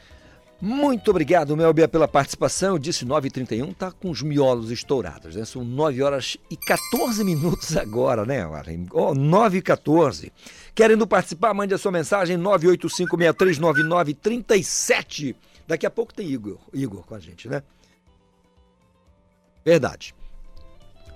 Muito obrigado, Melbia, pela participação. Eu disse 9h31, tá com os miolos estourados, né? São 9 horas e 14 minutos agora, né? Oh, 9 e 14. Querendo participar, mande a sua mensagem 985639937. Daqui a pouco tem Igor, Igor com a gente, né? Verdade.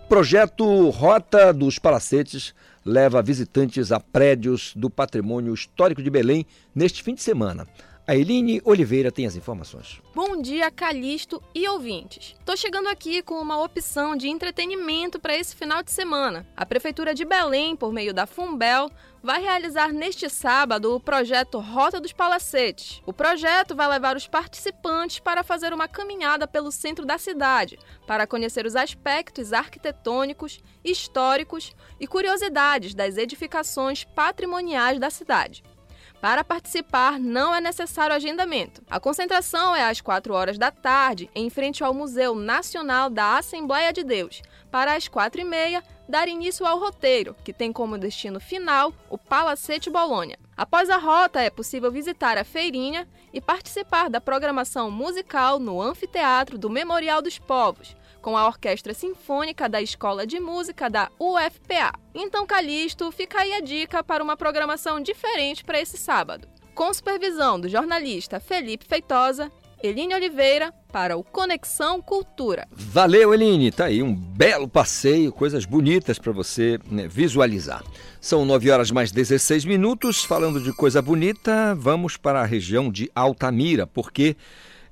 Projeto Rota dos Palacetes leva visitantes a prédios do patrimônio histórico de Belém neste fim de semana. A Eline Oliveira tem as informações. Bom dia, Calixto e ouvintes. Tô chegando aqui com uma opção de entretenimento para esse final de semana. A Prefeitura de Belém, por meio da Fumbel, vai realizar neste sábado o projeto Rota dos Palacetes. O projeto vai levar os participantes para fazer uma caminhada pelo centro da cidade, para conhecer os aspectos arquitetônicos, históricos e curiosidades das edificações patrimoniais da cidade. Para participar, não é necessário agendamento. A concentração é às 4 horas da tarde, em frente ao Museu Nacional da Assembleia de Deus, para às 4 e meia dar início ao roteiro, que tem como destino final o Palacete Bolônia. Após a rota, é possível visitar a feirinha e participar da programação musical no Anfiteatro do Memorial dos Povos, com a Orquestra Sinfônica da Escola de Música da UFPA. Então, Calixto, fica aí a dica para uma programação diferente para esse sábado. Com supervisão do jornalista Felipe Feitosa, Eline Oliveira para o Conexão Cultura. Valeu, Eline. Tá aí um belo passeio, coisas bonitas para você né, visualizar. São 9 horas mais 16 minutos. Falando de coisa bonita, vamos para a região de Altamira, porque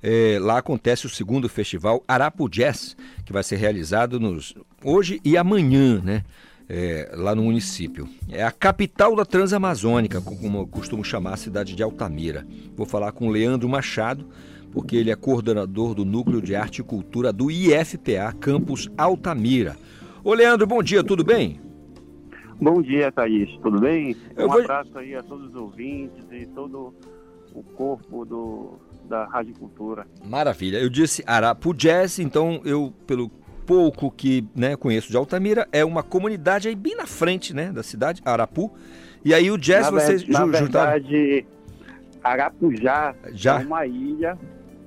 é, lá acontece o segundo festival Arapu Jazz, que vai ser realizado nos, hoje e amanhã, né? É, lá no município. É a capital da Transamazônica, como eu costumo chamar a cidade de Altamira. Vou falar com Leandro Machado, porque ele é coordenador do Núcleo de Arte e Cultura do IFPA Campus Altamira. Ô Leandro, bom dia, tudo bem? Bom dia, Thaís, tudo bem? Eu um vou- abraço aí a todos os ouvintes e todo o corpo do, da Rádio Cultura. Maravilha. Eu disse Arapu Jazz, então eu, pelo pouco que né, conheço de Altamira, é uma comunidade aí bem na frente né, da cidade, Arapu. E aí o jazz na vocês ver- na verdade, Arapujá Já? é uma ilha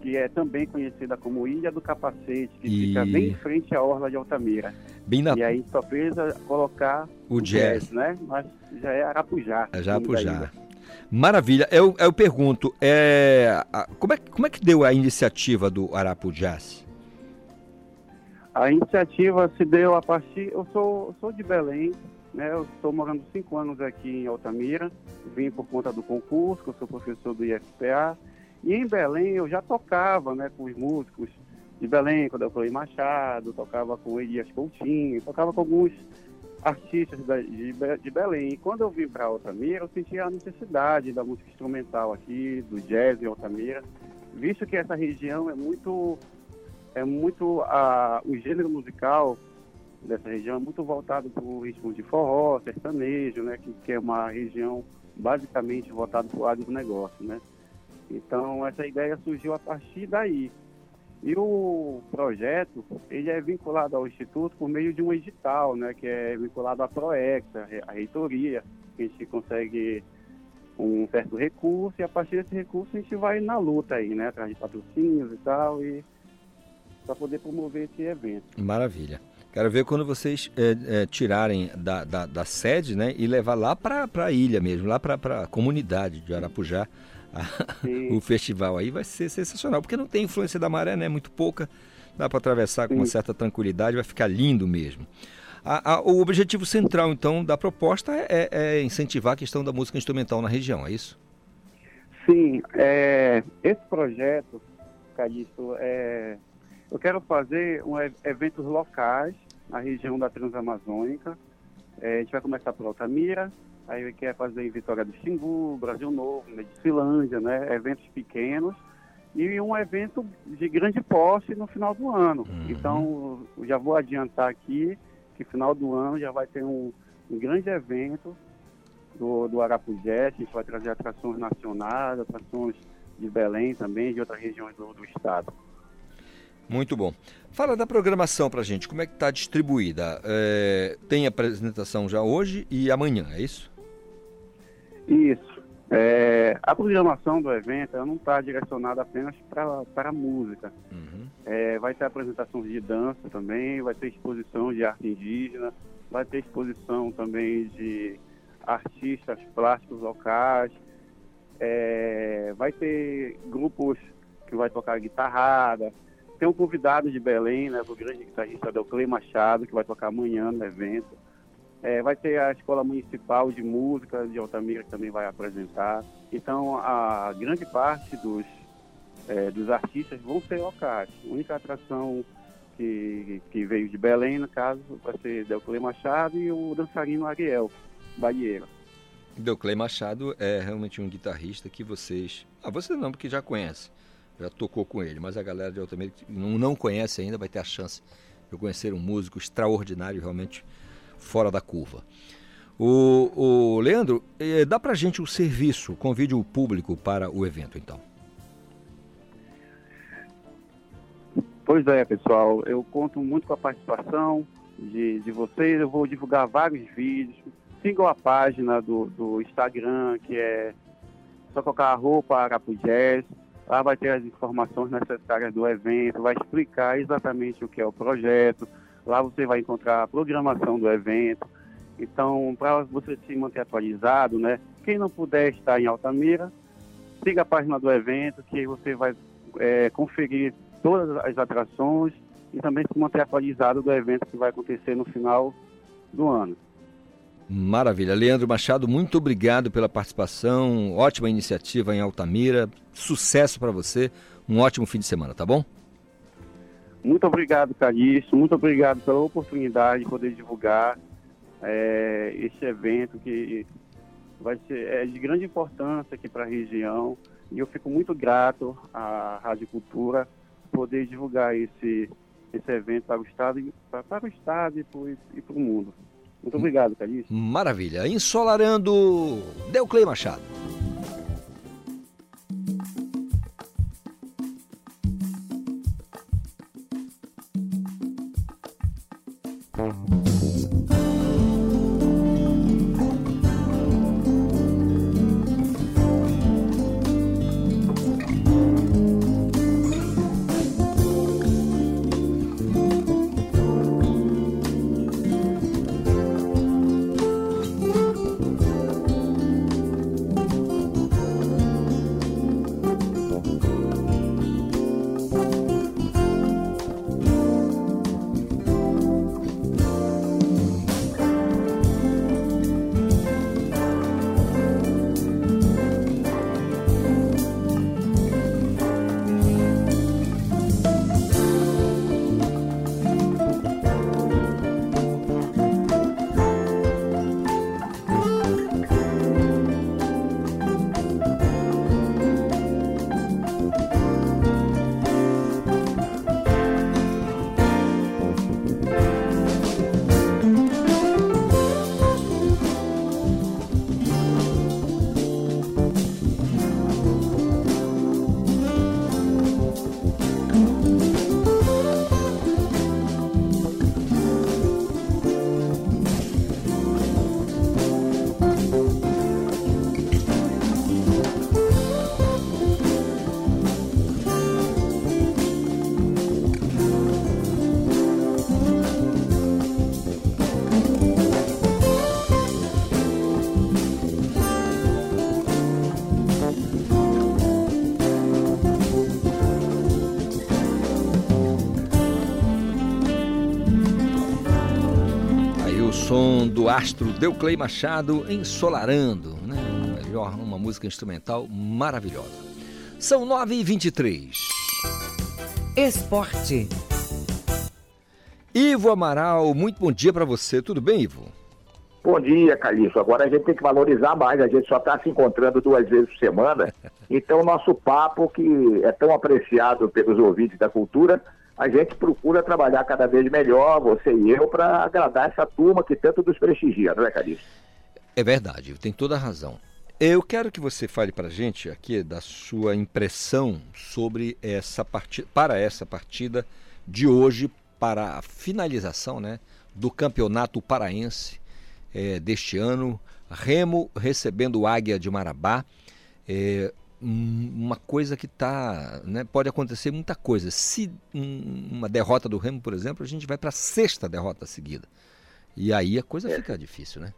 que é também conhecida como Ilha do Capacete, que E- fica bem em frente à Orla de Altamira. Bem na- E aí só precisa colocar O jazz. né? Mas já é Arapujá. É já o Maravilha. Eu, eu pergunto, é, como, é, como é que deu a iniciativa do Arapu Jazz? A iniciativa se deu a partir. Eu sou, sou de Belém, né? Eu estou morando cinco anos aqui em Altamira. Vim por conta do concurso, eu sou professor do IFPA. E em Belém eu já tocava, né, com os músicos de Belém, quando eu falei Machado, tocava com Elias Coutinho, tocava com alguns artistas de, de Belém. E quando eu vim para Altamira, eu senti a necessidade da música instrumental aqui, do jazz em Altamira, visto que essa região é muito é muito a, o gênero musical dessa região é muito voltado para o ritmo de forró, sertanejo, né, que, que é uma região basicamente voltada para o agronegócio, né. Então essa ideia surgiu a partir daí. E o projeto ele é vinculado ao instituto por meio de um edital, né, que é vinculado à Proex, a reitoria, que a gente consegue um certo recurso e a partir desse recurso a gente vai na luta aí, né, atrás de patrocínios e tal e para poder promover esse evento. Maravilha. Quero ver quando vocês é, é, tirarem da, da, da sede né, e levar lá para a ilha mesmo, lá para a comunidade de Arapujá. [LAUGHS] o festival aí vai ser sensacional, porque não tem influência da maré, né? Muito pouca. Dá para atravessar com uma certa tranquilidade, vai ficar lindo mesmo. A- a- o objetivo central, então, da proposta é, é incentivar a questão da música instrumental na região, é isso? Sim, é, esse projeto, Calixto, é, eu quero fazer um, eventos locais na região da Transamazônica. É, a gente vai começar por Altamira, aí quer fazer em Vitória do Xingu, Brasil Novo, Medicilândia, né? Eventos pequenos e um evento de grande posse no final do ano. Então, eu já vou adiantar aqui que final do ano já vai ter um, um grande evento do, do Arapujé, a gente vai trazer atrações nacionais, atrações de Belém também, de outras regiões do, do estado. Muito bom. Fala da programação pra gente, como é que está distribuída? É, tem apresentação já hoje e amanhã, é isso? Isso. É, a programação do evento não está direcionada apenas para a música. É, vai ter apresentações de dança também, vai ter exposição de arte indígena, vai ter exposição também de artistas plásticos locais, é, vai ter grupos que vai tocar guitarrada. Tem um convidado de Belém, né, o grande guitarrista Delclay Machado, que vai tocar amanhã no evento. É, vai ter a Escola Municipal de Música de Altamira que também vai apresentar. Então, a grande parte dos, é, dos artistas vão ser locais. A única atração que, que veio de Belém, no caso, vai ser Delclay Machado e o dançarino Ariel Balieira. Deuclay Machado é realmente um guitarrista que vocês. Ah, você não, porque já conhece. Já tocou com ele, mas a galera de Altamira que não conhece ainda vai ter a chance de conhecer um músico extraordinário, realmente fora da curva. O, o Leandro, eh, dá pra gente o serviço, convide o público para o evento, então. Pois é, pessoal, eu conto muito com a participação de, de vocês. Eu vou divulgar vários vídeos. Sigam a página do, do Instagram, que é só colocar a roupa Arapujés. Lá vai ter as informações necessárias do evento, vai explicar exatamente o que é o projeto. Lá você vai encontrar a programação do evento. Então, para você se manter atualizado, né? Quem não puder estar em Altamira, siga a página do evento, que você vai é, conferir todas as atrações e também se manter atualizado do evento que vai acontecer no final do ano. Maravilha. Leandro Machado, muito obrigado pela participação. Ótima iniciativa em Altamira. Sucesso para você. Um ótimo fim de semana, tá bom? Muito obrigado, Calixto. Muito obrigado pela oportunidade de poder divulgar é, esse evento que vai ser é de grande importância aqui para a região. E eu fico muito grato à Rádio Cultura poder divulgar esse, esse evento para o Estado, e- para, para o Estado e para o, mundo. Muito obrigado, Calixto. Maravilha. Ensolarando Deuclay Machado. Som do astro Deuclei Machado ensolarando, né? Melhor, uma música instrumental maravilhosa. São 9h23. Esporte. Ivo Amaral, muito bom dia para você. Tudo bem, Ivo? Bom dia, Calixto. Agora a gente tem que valorizar mais, a gente só está se encontrando duas vezes por semana. [LAUGHS] Então, o nosso papo, que é tão apreciado pelos ouvintes da cultura, a gente procura trabalhar cada vez melhor, você e eu, para agradar essa turma que tanto nos prestigia, não é, Calixto? É verdade, tem toda a razão. Eu quero que você fale para a gente aqui da sua impressão sobre essa partida, para essa partida de hoje, para a finalização né, do campeonato paraense é, deste ano. Remo recebendo o Águia de Marabá. É, uma coisa que está. Né, pode acontecer muita coisa. Se um, uma derrota do Remo, por exemplo, a gente vai para a sexta derrota seguida. E aí a coisa é. fica difícil, né?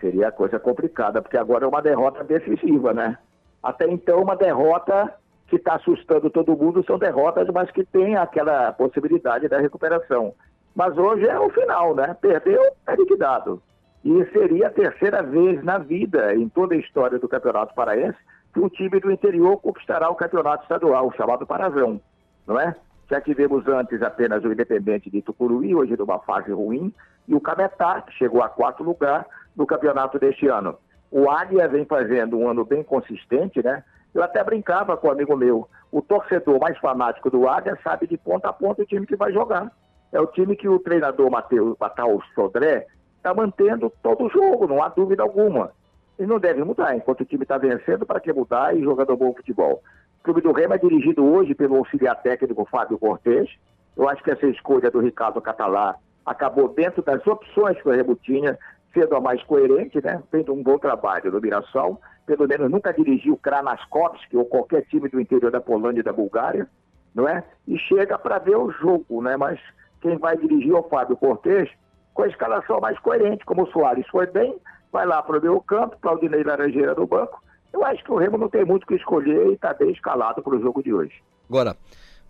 Seria a coisa complicada, porque agora é uma derrota decisiva, né? Até então, uma derrota que está assustando todo mundo são derrotas, mas que tem aquela possibilidade da recuperação. Mas hoje é o final, né? Perdeu, é liquidado. E seria a terceira vez na vida, em toda a história do Campeonato Paraense, que um time do interior conquistará o campeonato estadual, chamado Parazão, não é? Já tivemos antes apenas o Independente de Tucuruí, hoje numa fase ruim, e o Cametá, que chegou a quarto lugar no campeonato deste ano. O Águia vem fazendo um ano bem consistente, né? Eu até brincava com um amigo meu, o torcedor mais fanático do Águia sabe de ponta a ponta o time que vai jogar. É o time que o treinador Matheus Batal Sodré está mantendo todo o jogo, não há dúvida alguma. E não deve mudar. Enquanto o time está vencendo, para que mudar e jogando bom futebol? O Clube do Remo é dirigido hoje pelo auxiliar técnico Fábio Cortes. Eu acho que essa escolha do Ricardo Catalá acabou dentro das opções que o Remo tinha, sendo a mais coerente, né? Fez um bom trabalho no Mirassol. Pelo menos nunca dirigiu Kranaskowski ou qualquer time do interior da Polônia e da Bulgária, não é? E chega para ver o jogo, né? Mas quem vai dirigir é o Fábio Cortes, com a escalação mais coerente, como o Soares foi bem, vai lá para o meu campo, Claudinei Laranjeira no banco. Eu acho que o Remo não tem muito o que escolher e está bem escalado para o jogo de hoje. Agora,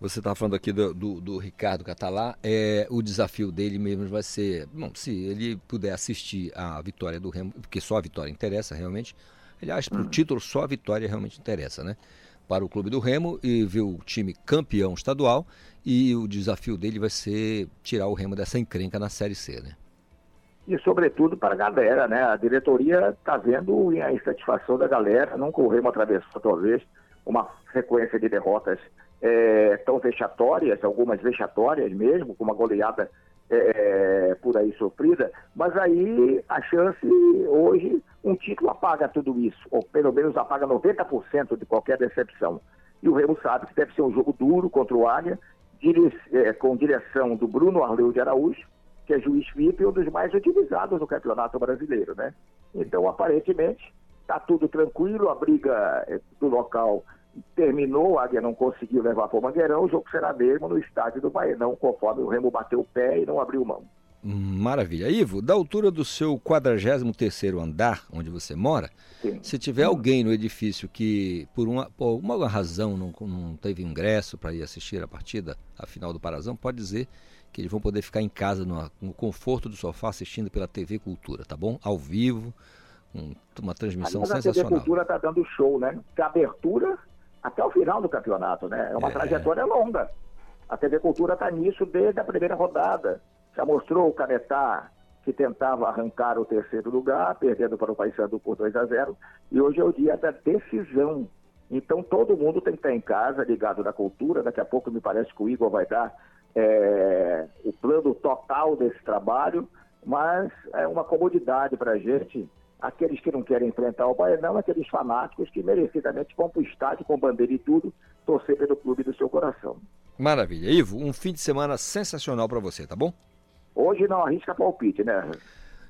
você está falando aqui do, do, do, Ricardo Catalá, é, o desafio dele mesmo vai ser, bom, se ele puder assistir a vitória do Remo, porque só a vitória interessa realmente, aliás, para o título só a vitória realmente interessa, né? Para o clube do Remo e ver o time campeão estadual e o desafio dele vai ser tirar o Remo dessa encrenca na Série C, né? E, sobretudo, para a galera, né? A diretoria está vendo a insatisfação da galera, nunca o Remo atravessou, talvez, uma sequência de derrotas é, tão vexatórias, algumas vexatórias mesmo, com uma goleada é, por aí sofrida, mas aí a chance hoje, um título apaga tudo isso, ou pelo menos apaga 90% de qualquer decepção. E o Remo sabe que deve ser um jogo duro contra o Águia, dire, é, com direção do Bruno Arleu de Araújo, que é juiz VIP e um dos mais utilizados no Campeonato Brasileiro, né? Então, aparentemente, está tudo tranquilo, a briga é, do local terminou, a Águia não conseguiu levar para o Mangueirão, o jogo será mesmo no estádio do Baenão, conforme o Remo bateu o pé e não abriu mão. Maravilha. Ivo, da altura do seu 43º andar, onde você mora, Sim. se tiver alguém no edifício que, por uma, por alguma razão, não, não teve ingresso para ir assistir a partida, a final do Parazão, pode dizer que eles vão poder ficar em casa no, no conforto do sofá assistindo pela TV Cultura, tá bom? Ao vivo, um, uma transmissão Aliás, sensacional. A TV Cultura está dando show, né? De abertura até o final do campeonato, né? É uma é... trajetória longa. A TV Cultura está nisso desde a primeira rodada já mostrou o Canetá que tentava arrancar o terceiro lugar, perdendo para o Paysandu por 2 a 0, e hoje é o dia da decisão. Então todo mundo tem que estar em casa, ligado na cultura. Daqui a pouco me parece que o Igor vai dar é, o plano total desse trabalho, mas é uma comodidade para a gente. Aqueles que não querem enfrentar o Baianão, aqueles fanáticos que merecidamente vão para o estádio com bandeira e tudo, torcer pelo clube do seu coração. Maravilha. Ivo, um fim de semana sensacional para você, tá bom? Hoje não arrisca palpite, né?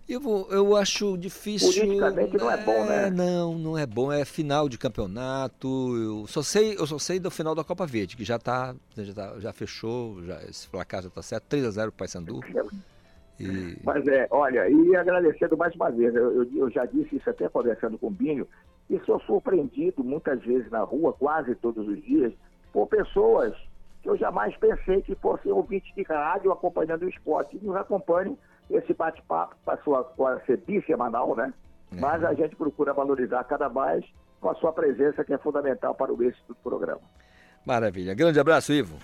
Eu, eu acho difícil. Politicamente não é bom, né? É, não, não é bom. É final de campeonato. Eu só sei, eu só sei do final da Copa Verde, que já tá, já, tá, já fechou, já, esse placar já tá certo, 3 a 0 pro Paysandu. E... Mas é, olha, e agradecendo mais uma vez, eu, eu, eu já disse isso até conversando com o Binho, e sou surpreendido muitas vezes na rua, quase todos os dias, por pessoas que eu jamais pensei que fossem ouvintes de rádio acompanhando o esporte. E nos acompanham esse bate-papo passou a, a ser bisemanal, né? Mas a gente procura valorizar cada mais com a sua presença, que é fundamental para o êxito do programa. Maravilha. Grande abraço, Ivo.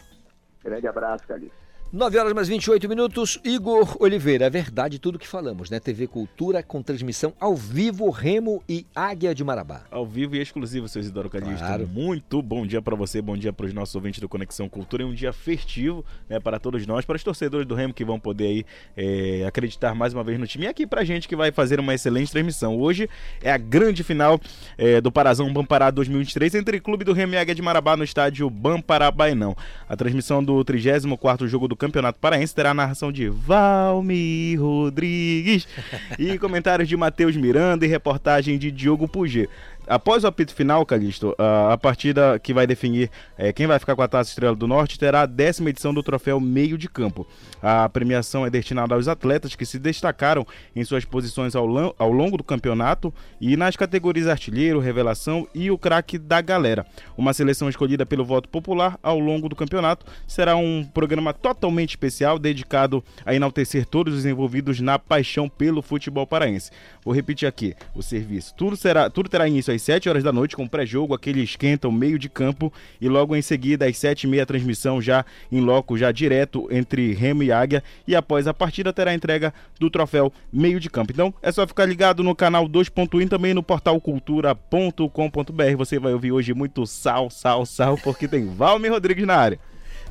Grande abraço, Calixto. 9 horas mais 28 minutos. Igor Oliveira, é verdade tudo que falamos, né? TV Cultura com transmissão ao vivo, Remo e Águia de Marabá. Ao vivo e exclusivo, seu Isidoro Calixto. Claro. Muito bom dia para você, bom dia para os nossos ouvintes do Conexão Cultura. É um dia festivo né, para todos nós, para os torcedores do Remo que vão poder aí, é, acreditar mais uma vez no time. E aqui pra gente que vai fazer uma excelente transmissão. Hoje é a grande final é, do Parazão Bampará 2023 entre Clube do Remo e Águia de Marabá no estádio Bampará Bainão. A transmissão do 34º jogo do Campeonato Paraense terá a narração de Valmir Rodrigues [LAUGHS] e comentários de Matheus Miranda e reportagem de Diogo Puget. Após o apito final, Calixto, a partida que vai definir eh, quem vai ficar com a Taça Estrela do Norte terá a décima edição do troféu Meio de Campo. A premiação é destinada aos atletas que se destacaram em suas posições ao, ao longo do campeonato e nas categorias artilheiro, revelação e o craque da galera. Uma seleção escolhida pelo voto popular ao longo do campeonato será um programa totalmente especial dedicado a enaltecer todos os envolvidos na paixão pelo futebol paraense. Vou repetir aqui o serviço. Tudo, será, tudo terá início às 7 horas da noite com pré-jogo, aquele esquenta, o meio de campo e logo em seguida às 7 e meia a transmissão já em loco, já direto entre Remo e Águia e após a partida terá a entrega do troféu meio de campo. Então é só ficar ligado no canal 2.1 e também no portal cultura.com.br. Você vai ouvir hoje muito sal, sal, sal, porque tem Valmir Rodrigues na área.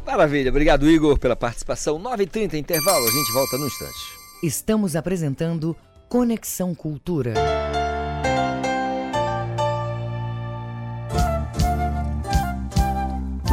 Maravilha. Obrigado, Igor, pela participação. 9h30, intervalo. A gente volta no instante. Estamos apresentando Conexão Cultura.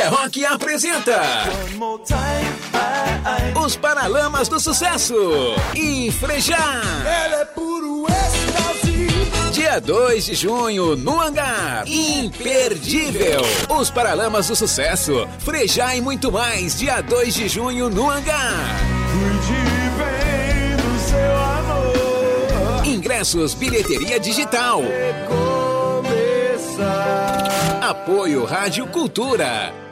É Rock apresenta Os Paralamas do Sucesso e Frejar. Ela é puro êxtase. Dia 2 de junho, no Hangar. Imperdível. Os Paralamas do Sucesso, Frejar e muito mais. Dia 2 de junho, no Hangar. Cuide bem do seu amor. Ingressos, bilheteria digital. Apoio Rádio Cultura.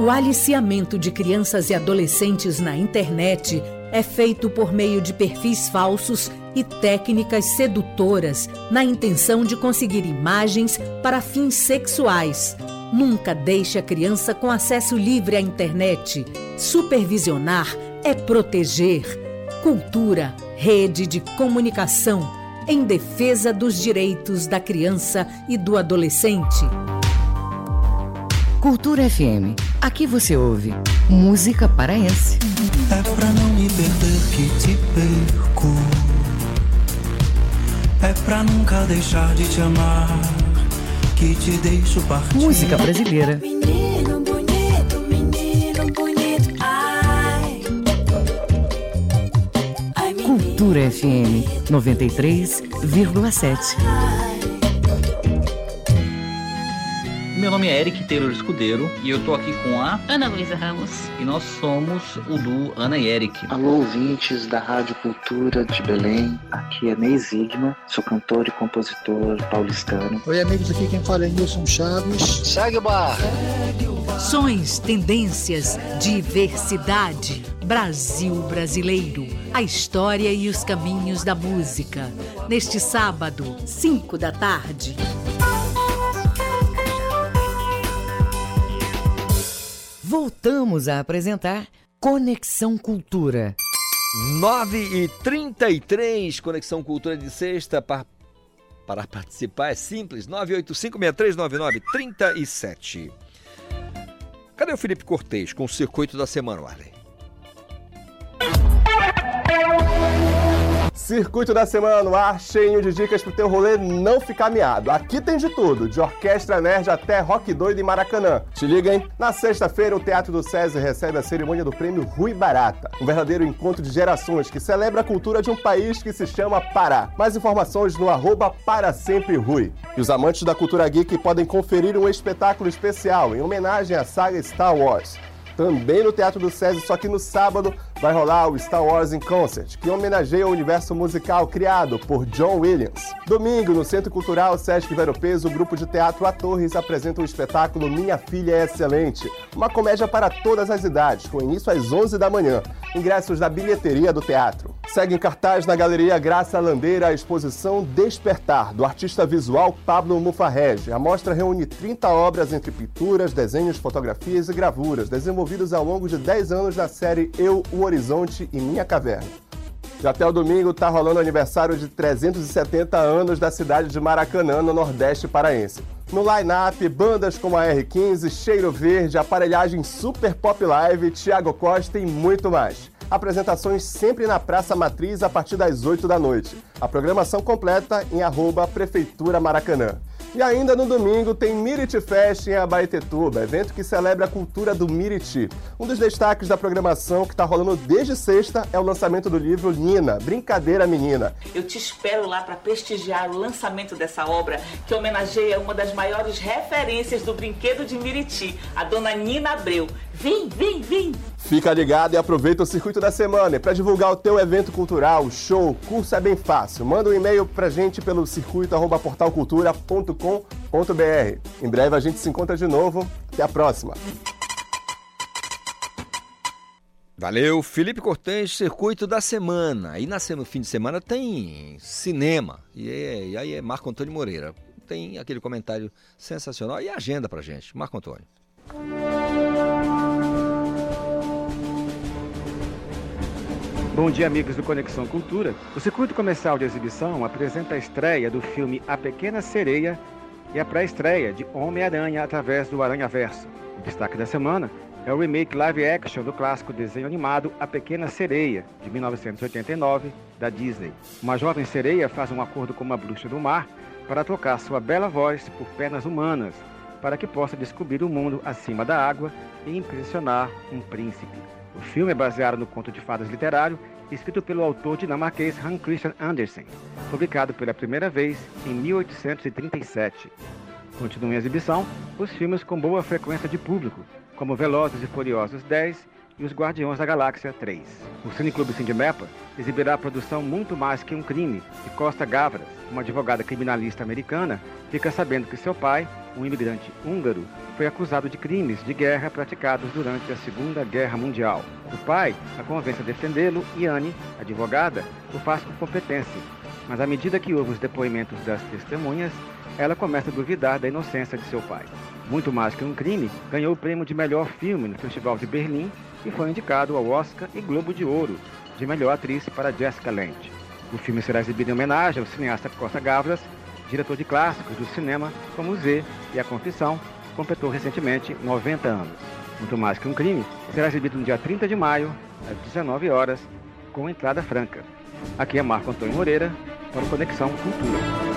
O aliciamento de crianças e adolescentes na internet é feito por meio de perfis falsos e técnicas sedutoras na intenção de conseguir imagens para fins sexuais. Nunca deixe a criança com acesso livre à internet. Supervisionar é proteger. Cultura, rede de comunicação em defesa dos direitos da criança e do adolescente. Cultura FM. Aqui você ouve música paraense. É pra não me perder que te perco. É pra nunca deixar de te amar. Que te deixo partir. Música brasileira. Menino bonito, menino bonito. Ai. Cultura FM 93,7. Meu nome é Eric Taylor Escudeiro e eu tô aqui com a Ana Luísa Ramos. e nós somos o duo Ana e Eric. Alô, ouvintes da Rádio Cultura de Belém. Aqui é Ney Zigma, sou cantor e compositor paulistano. Oi, amigos, aqui quem fala é Nilson Chaves. Segue o bar. Sons, tendências, diversidade. Brasil brasileiro. A história e os caminhos da música. Neste sábado, 5 da tarde. Voltamos a apresentar Conexão Cultura. 9 e 33 Conexão Cultura de Sexta. Para, para participar é simples, 985639937. Cadê o Felipe Cortez com o circuito da semana, Arley? Circuito da semana no ar, cheio de dicas pro teu rolê não ficar miado. Aqui tem de tudo, de orquestra nerd até rock doido e maracanã. Te liga, hein? Na sexta-feira, o Teatro do SESI recebe a cerimônia do prêmio Rui Barata. Um verdadeiro encontro de gerações que celebra a cultura de um país que se chama Pará. Mais informações no arroba para sempre Rui. E os amantes da cultura geek podem conferir um espetáculo especial em homenagem à saga Star Wars também no Teatro do SESI, só que no sábado vai rolar o Star Wars in Concert, que homenageia o universo musical criado por John Williams. Domingo, no Centro Cultural Sesc Vero Peso, o grupo de teatro A Torres apresenta o espetáculo Minha Filha é Excelente, uma comédia para todas as idades, com início às 11 da manhã. Ingressos da bilheteria do teatro. Segue em cartaz na Galeria Graça Landeira a exposição Despertar, do artista visual Pablo Mufarrege. A mostra reúne 30 obras entre pinturas, desenhos, fotografias e gravuras, desenvolvidas ao longo de 10 anos na série Eu, o Horizonte e Minha Caverna. Já até o domingo está rolando o aniversário de 370 anos da cidade de Maracanã, no Nordeste Paraense. No line-up, bandas como a R15, Cheiro Verde, Aparelhagem Super Pop Live, Thiago Costa e muito mais. Apresentações sempre na Praça Matriz a partir das 8 da noite. A programação completa em arroba Prefeitura Maracanã. E ainda no domingo tem Miriti Fest em Abaetetuba, evento que celebra a cultura do Miriti. Um dos destaques da programação que está rolando desde sexta é o lançamento do livro Nina, Brincadeira Menina. Eu te espero lá para prestigiar o lançamento dessa obra que homenageia uma das maiores referências do brinquedo de Miriti, a dona Nina Abreu. Vem, vem, vem! Fica ligado e aproveita o circuito da semana. E para divulgar o teu evento cultural, show, curso é bem fácil. Manda um e-mail pra gente pelo circuito@portalcultura.com.br. Em breve a gente se encontra de novo. Até a próxima. Valeu, Felipe Cortez, circuito da semana. E na fim de semana tem cinema. E, é, e aí é Marco Antônio Moreira. Tem aquele comentário sensacional e agenda pra gente. Marco Antônio. Bom dia, amigos do Conexão Cultura. O circuito comercial de exibição apresenta a estreia do filme A Pequena Sereia e a pré-estreia de Homem-Aranha através do Aranha Verso. O destaque da semana é o remake live action do clássico desenho animado A Pequena Sereia, de 1989, da Disney. Uma jovem sereia faz um acordo com uma bruxa do mar para trocar sua bela voz por pernas humanas, para que possa descobrir o mundo acima da água e impressionar um príncipe. O filme é baseado no conto de fadas literário escrito pelo autor dinamarquês Hans Christian Andersen, publicado pela primeira vez em 1837. Continuam em exibição os filmes com boa frequência de público, como Velozes e Furiosos 10 e Os Guardiões da Galáxia 3. O Cineclube Cindemepa exibirá a produção Muito Mais Que Um Crime, de Costa Gavras, uma advogada criminalista americana, fica sabendo que seu pai, um imigrante húngaro, foi acusado de crimes de guerra praticados durante a Segunda Guerra Mundial. O pai a convence a defendê-lo e Anne, advogada, o faz com competência. Mas à medida que ouve os depoimentos das testemunhas, ela começa a duvidar da inocência de seu pai. Muito Mais Que Um Crime ganhou o prêmio de melhor filme no Festival de Berlim e foi indicado ao Oscar e Globo de Ouro de melhor atriz para Jessica Lange. O filme será exibido em homenagem ao cineasta Costa Gavras, diretor de clássicos do cinema como Z e A Confissão, completou recentemente 90 anos. Muito mais que um crime, será exibido no dia 30 de maio, às 19 horas, com entrada franca. Aqui é Marco Antônio Moreira, para Conexão Cultura.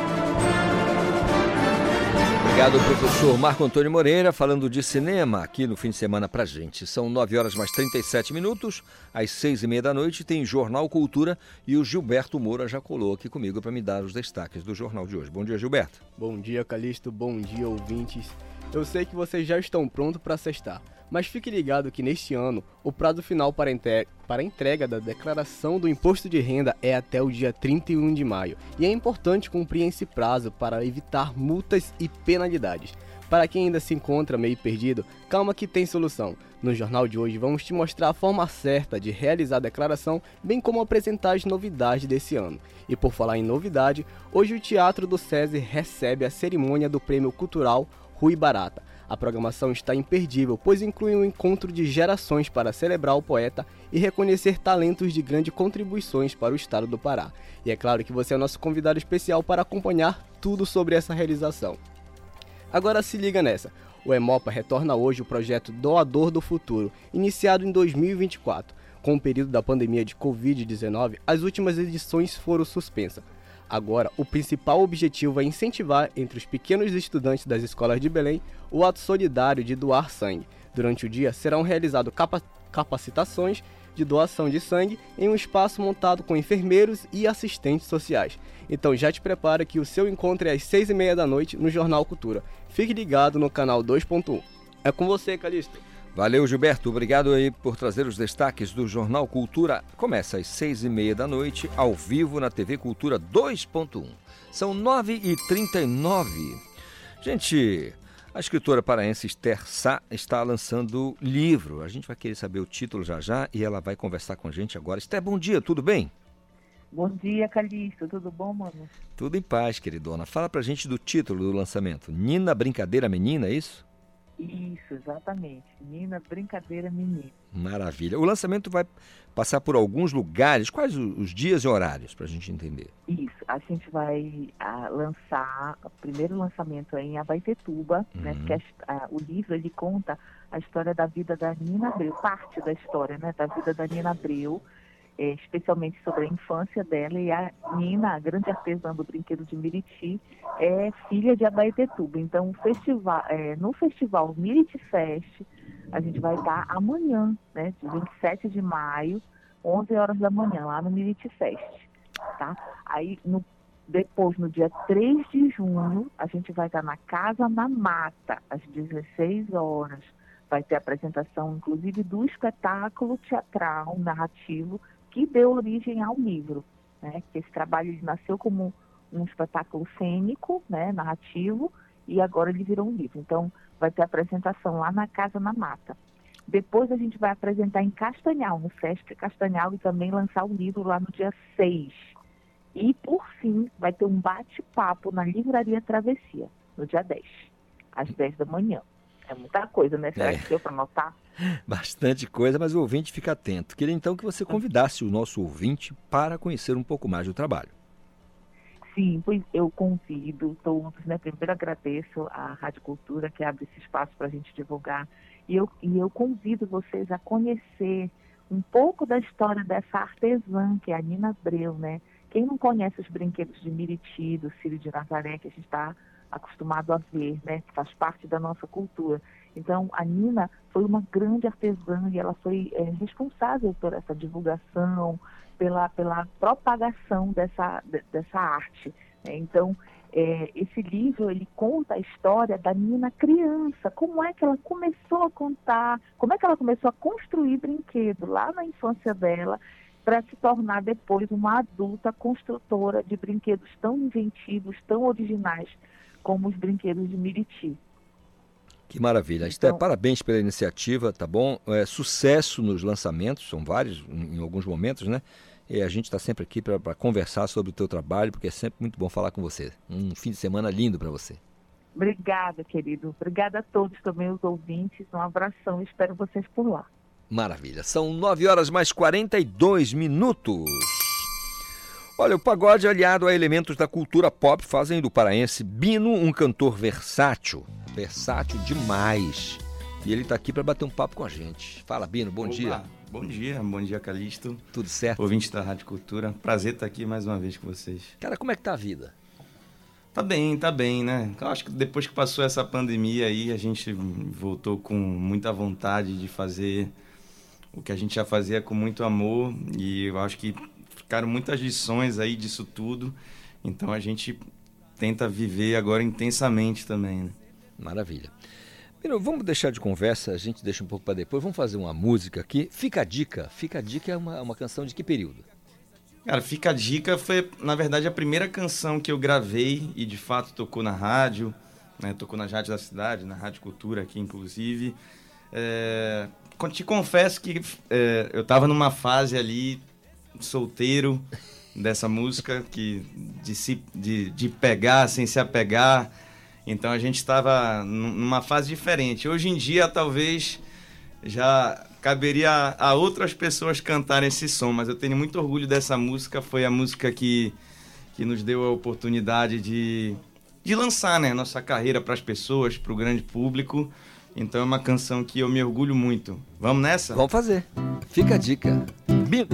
Obrigado, professor Marco Antônio Moreira, falando de cinema aqui no fim de semana pra gente. São 9 horas mais 37 minutos, às 6 e meia da noite tem Jornal Cultura e o Gilberto Moura já colou aqui comigo para me dar os destaques do jornal de hoje. Bom dia, Gilberto. Bom dia, Calixto. Bom dia, ouvintes. Eu sei que vocês já estão prontos para sextar, mas fique ligado que neste ano o prazo final para, para entrega da declaração do imposto de renda é até o dia 31 de maio, e é importante cumprir esse prazo para evitar multas e penalidades. Para quem ainda se encontra meio perdido, calma que tem solução. No jornal de hoje vamos te mostrar a forma certa de realizar a declaração, bem como apresentar as novidades desse ano. E por falar em novidade, hoje o Teatro do SESI recebe a cerimônia do Prêmio Cultural Rui Barata. A programação está imperdível, pois inclui um encontro de gerações para celebrar o poeta e reconhecer talentos de grandes contribuições para o estado do Pará. E é claro que você é nosso convidado especial para acompanhar tudo sobre essa realização. Agora se liga nessa. O Emopa retorna hoje o projeto Doador do Futuro, iniciado em 2024. Com o período da pandemia de Covid-19, as últimas edições foram suspensas. Agora, o principal objetivo é incentivar entre os pequenos estudantes das escolas de Belém o ato solidário de doar sangue. Durante o dia serão realizadas capa capacitações de doação de sangue em um espaço montado com enfermeiros e assistentes sociais. Então já te prepara que o seu encontro é às seis e meia da noite no Jornal Cultura. Fique ligado no canal 2.1. É com você, Calixto. Valeu, Gilberto. Obrigado aí por trazer os destaques do Jornal Cultura. Começa às seis e meia da noite, ao vivo na TV Cultura 2.1. São nove e trinta e nove. Gente, a escritora paraense Esther Sá está lançando livro. A gente vai querer saber o título já já e ela vai conversar com a gente agora. Esther, bom dia, tudo bem? Bom dia, Calixto. Tudo bom, mano? Tudo em paz, queridona. Fala pra gente do título do lançamento. Nina Brincadeira Menina, é isso? Isso, exatamente. Nina Brincadeira Menina. Maravilha. O lançamento vai passar por alguns lugares. Quais os dias e horários para a gente entender? Isso. A gente vai a, lançar o primeiro lançamento é em Abaitetuba, Uhum. né? Porque a, a, o livro ele conta a história da vida da Nina Abreu, parte da história, né? Da vida da Nina Abreu, é, especialmente sobre a infância dela e a Nina, a grande artesã do brinquedo de Miriti, é filha de Abaetetuba. Então, festival, é, no festival Miriti Fest, a gente vai estar amanhã, né, de 27 de maio, 11 horas da manhã, lá no Miriti Fest, tá? Aí, no, depois, no dia 3 de junho, a gente vai estar na Casa na Mata, às 16 horas. Vai ter apresentação, inclusive, do espetáculo teatral narrativo que deu origem ao livro, né? Que esse trabalho nasceu como um espetáculo cênico, né, narrativo, e agora ele virou um livro. Então, vai ter apresentação lá na Casa na Mata. Depois a gente vai apresentar em Castanhal, no Sesc Castanhal, e também lançar o livro lá no dia 6. E, por fim, vai ter um bate-papo na Livraria Travessia, no dia 10, às 10 da manhã. É muita coisa, né? Será É. que deu para anotar? [LAUGHS] Bastante coisa, mas o ouvinte fica atento. Queria então que você convidasse o nosso ouvinte para conhecer um pouco mais do trabalho. Sim, pois eu convido todos, né? Primeiro agradeço à Rádio Cultura que abre esse espaço para a gente divulgar. E eu, e eu convido vocês a conhecer um pouco da história dessa artesã, que é a Nina Abreu, né? Quem não conhece os brinquedos de Miriti, do Círio de Nazaré, que a gente está acostumado a ver, né? Faz parte da nossa cultura. Então, a Nina foi uma grande artesã e ela foi é, responsável por essa divulgação, pela, pela propagação dessa, de- dessa arte. né? Então, é, esse livro ele conta a história da Nina criança, como é que ela começou a contar, como é que ela começou a construir brinquedo lá na infância dela, para se tornar depois uma adulta construtora de brinquedos tão inventivos, tão originais como os brinquedos de Miriti. Que maravilha. Esther, parabéns pela iniciativa, tá bom? É, sucesso nos lançamentos, são vários em, em alguns momentos, né? E a gente está sempre aqui para conversar sobre o teu trabalho, porque é sempre muito bom falar com você. Um fim de semana lindo para você. Obrigada, querido. Obrigada a todos também, os ouvintes. Um abração. Espero vocês por lá. Maravilha. São 9 horas mais 42 minutos. Olha, o pagode aliado a elementos da cultura pop fazem do paraense Bino um cantor versátil. Versátil demais. E ele está aqui para bater um papo com a gente. Fala, Bino, bom Opa, dia. Bom dia, bom dia, Calixto. Tudo certo? Ouvinte da Rádio Cultura. Prazer estar aqui mais uma vez com vocês. Cara, como é que tá a vida? Tá bem, tá bem, né? Eu acho que depois que passou essa pandemia aí, a gente voltou com muita vontade de fazer o que a gente já fazia com muito amor e eu acho que ficaram muitas lições aí disso tudo. Então a gente tenta viver agora intensamente também, né? Maravilha. Bino, vamos deixar de conversa, a gente deixa um pouco para depois. Vamos fazer uma música aqui. Fica a dica. Fica a dica é uma, uma canção de que período? Cara, Fica a Dica foi, na verdade, a primeira canção que eu gravei e de fato tocou na rádio, né? Tocou nas rádios da cidade, na Rádio Cultura aqui, inclusive. É, te confesso que é, eu tava numa fase ali, solteiro, dessa música, que de, se, de, de pegar sem se apegar. Então a gente estava numa fase diferente. Hoje em dia, talvez já caberia a outras pessoas cantarem esse som, mas eu tenho muito orgulho dessa música. Foi a música que, que nos deu a oportunidade de, de lançar né, nossa carreira para as pessoas, para o grande público. Então é uma canção que eu me orgulho muito. Vamos nessa? Vamos fazer. Fica a dica. Bim.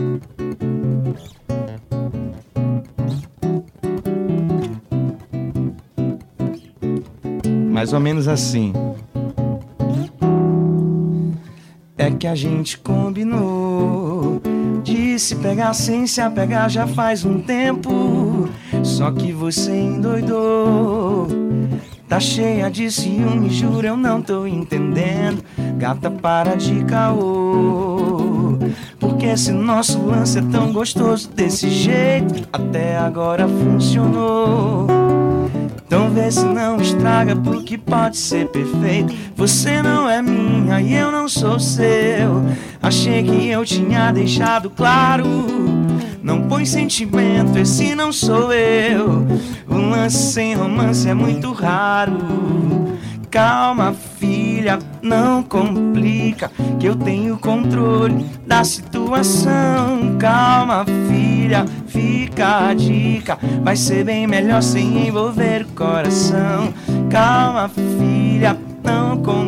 Mais ou menos assim. É que a gente combinou de se pegar sem se apegar já faz um tempo. Só que você endoidou. Tá cheia de ciúme, juro, eu não tô entendendo. Gata, para de caô. Porque esse nosso lance é tão gostoso desse jeito, até agora funcionou. Então vê se não estraga, porque pode ser perfeito. Você não é minha e eu não sou seu. Achei que eu tinha deixado claro. Não põe sentimento, esse não sou eu. O lance sem romance é muito raro. Calma, filha, não complica, que eu tenho controle da situação. Calma, filha, fica a dica. Vai ser bem melhor sem envolver o coração. Calma, filha, não complica,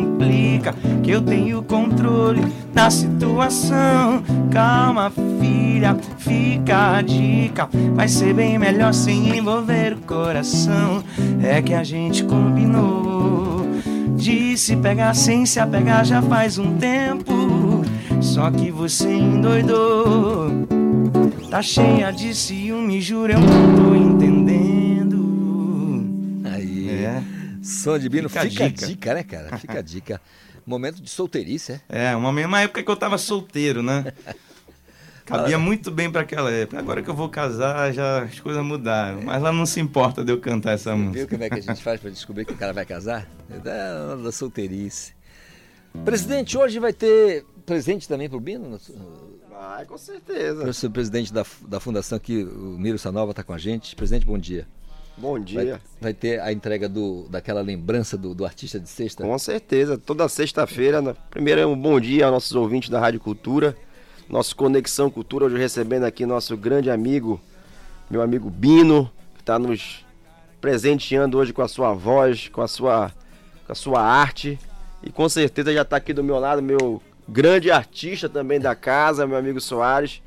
que eu tenho controle da situação. Calma, filha, fica a dica. Vai ser bem melhor sem envolver o coração. É que a gente combinou de se pegar sem se apegar já faz um tempo. Só que você endoidou. Tá cheia de ciúme, juro, eu não tô entendendo. Aí. É. Som de Bino, Fica fica, a dica. dica. né, cara? Fica a dica. [LAUGHS] Momento de solteirice, é? É, uma mesma época que eu tava solteiro, né? [LAUGHS] Cabia muito bem para aquela época. Agora que eu vou casar, já as coisas mudaram. Mas lá não se importa de eu cantar essa música. Viu como é que a gente faz pra descobrir que o cara vai casar? É da, da solteirice. Presidente, hoje vai ter presente também pro Bino? Vai, com certeza. Eu sou o presidente da, da fundação aqui, o Miro Sanova está com a gente. Presidente, bom dia. Bom Vai, dia. vai ter a entrega do, daquela lembrança do, do artista de sexta? Com certeza, toda sexta-feira. né? Primeiro, um bom dia aos nossos ouvintes da Rádio Cultura. Nosso Conexão Cultura, hoje recebendo aqui nosso grande amigo, meu amigo Bino, que está nos presenteando hoje com a sua voz, com a sua, com a sua arte. E com certeza já está aqui do meu lado, meu grande artista também da casa, meu amigo Soares,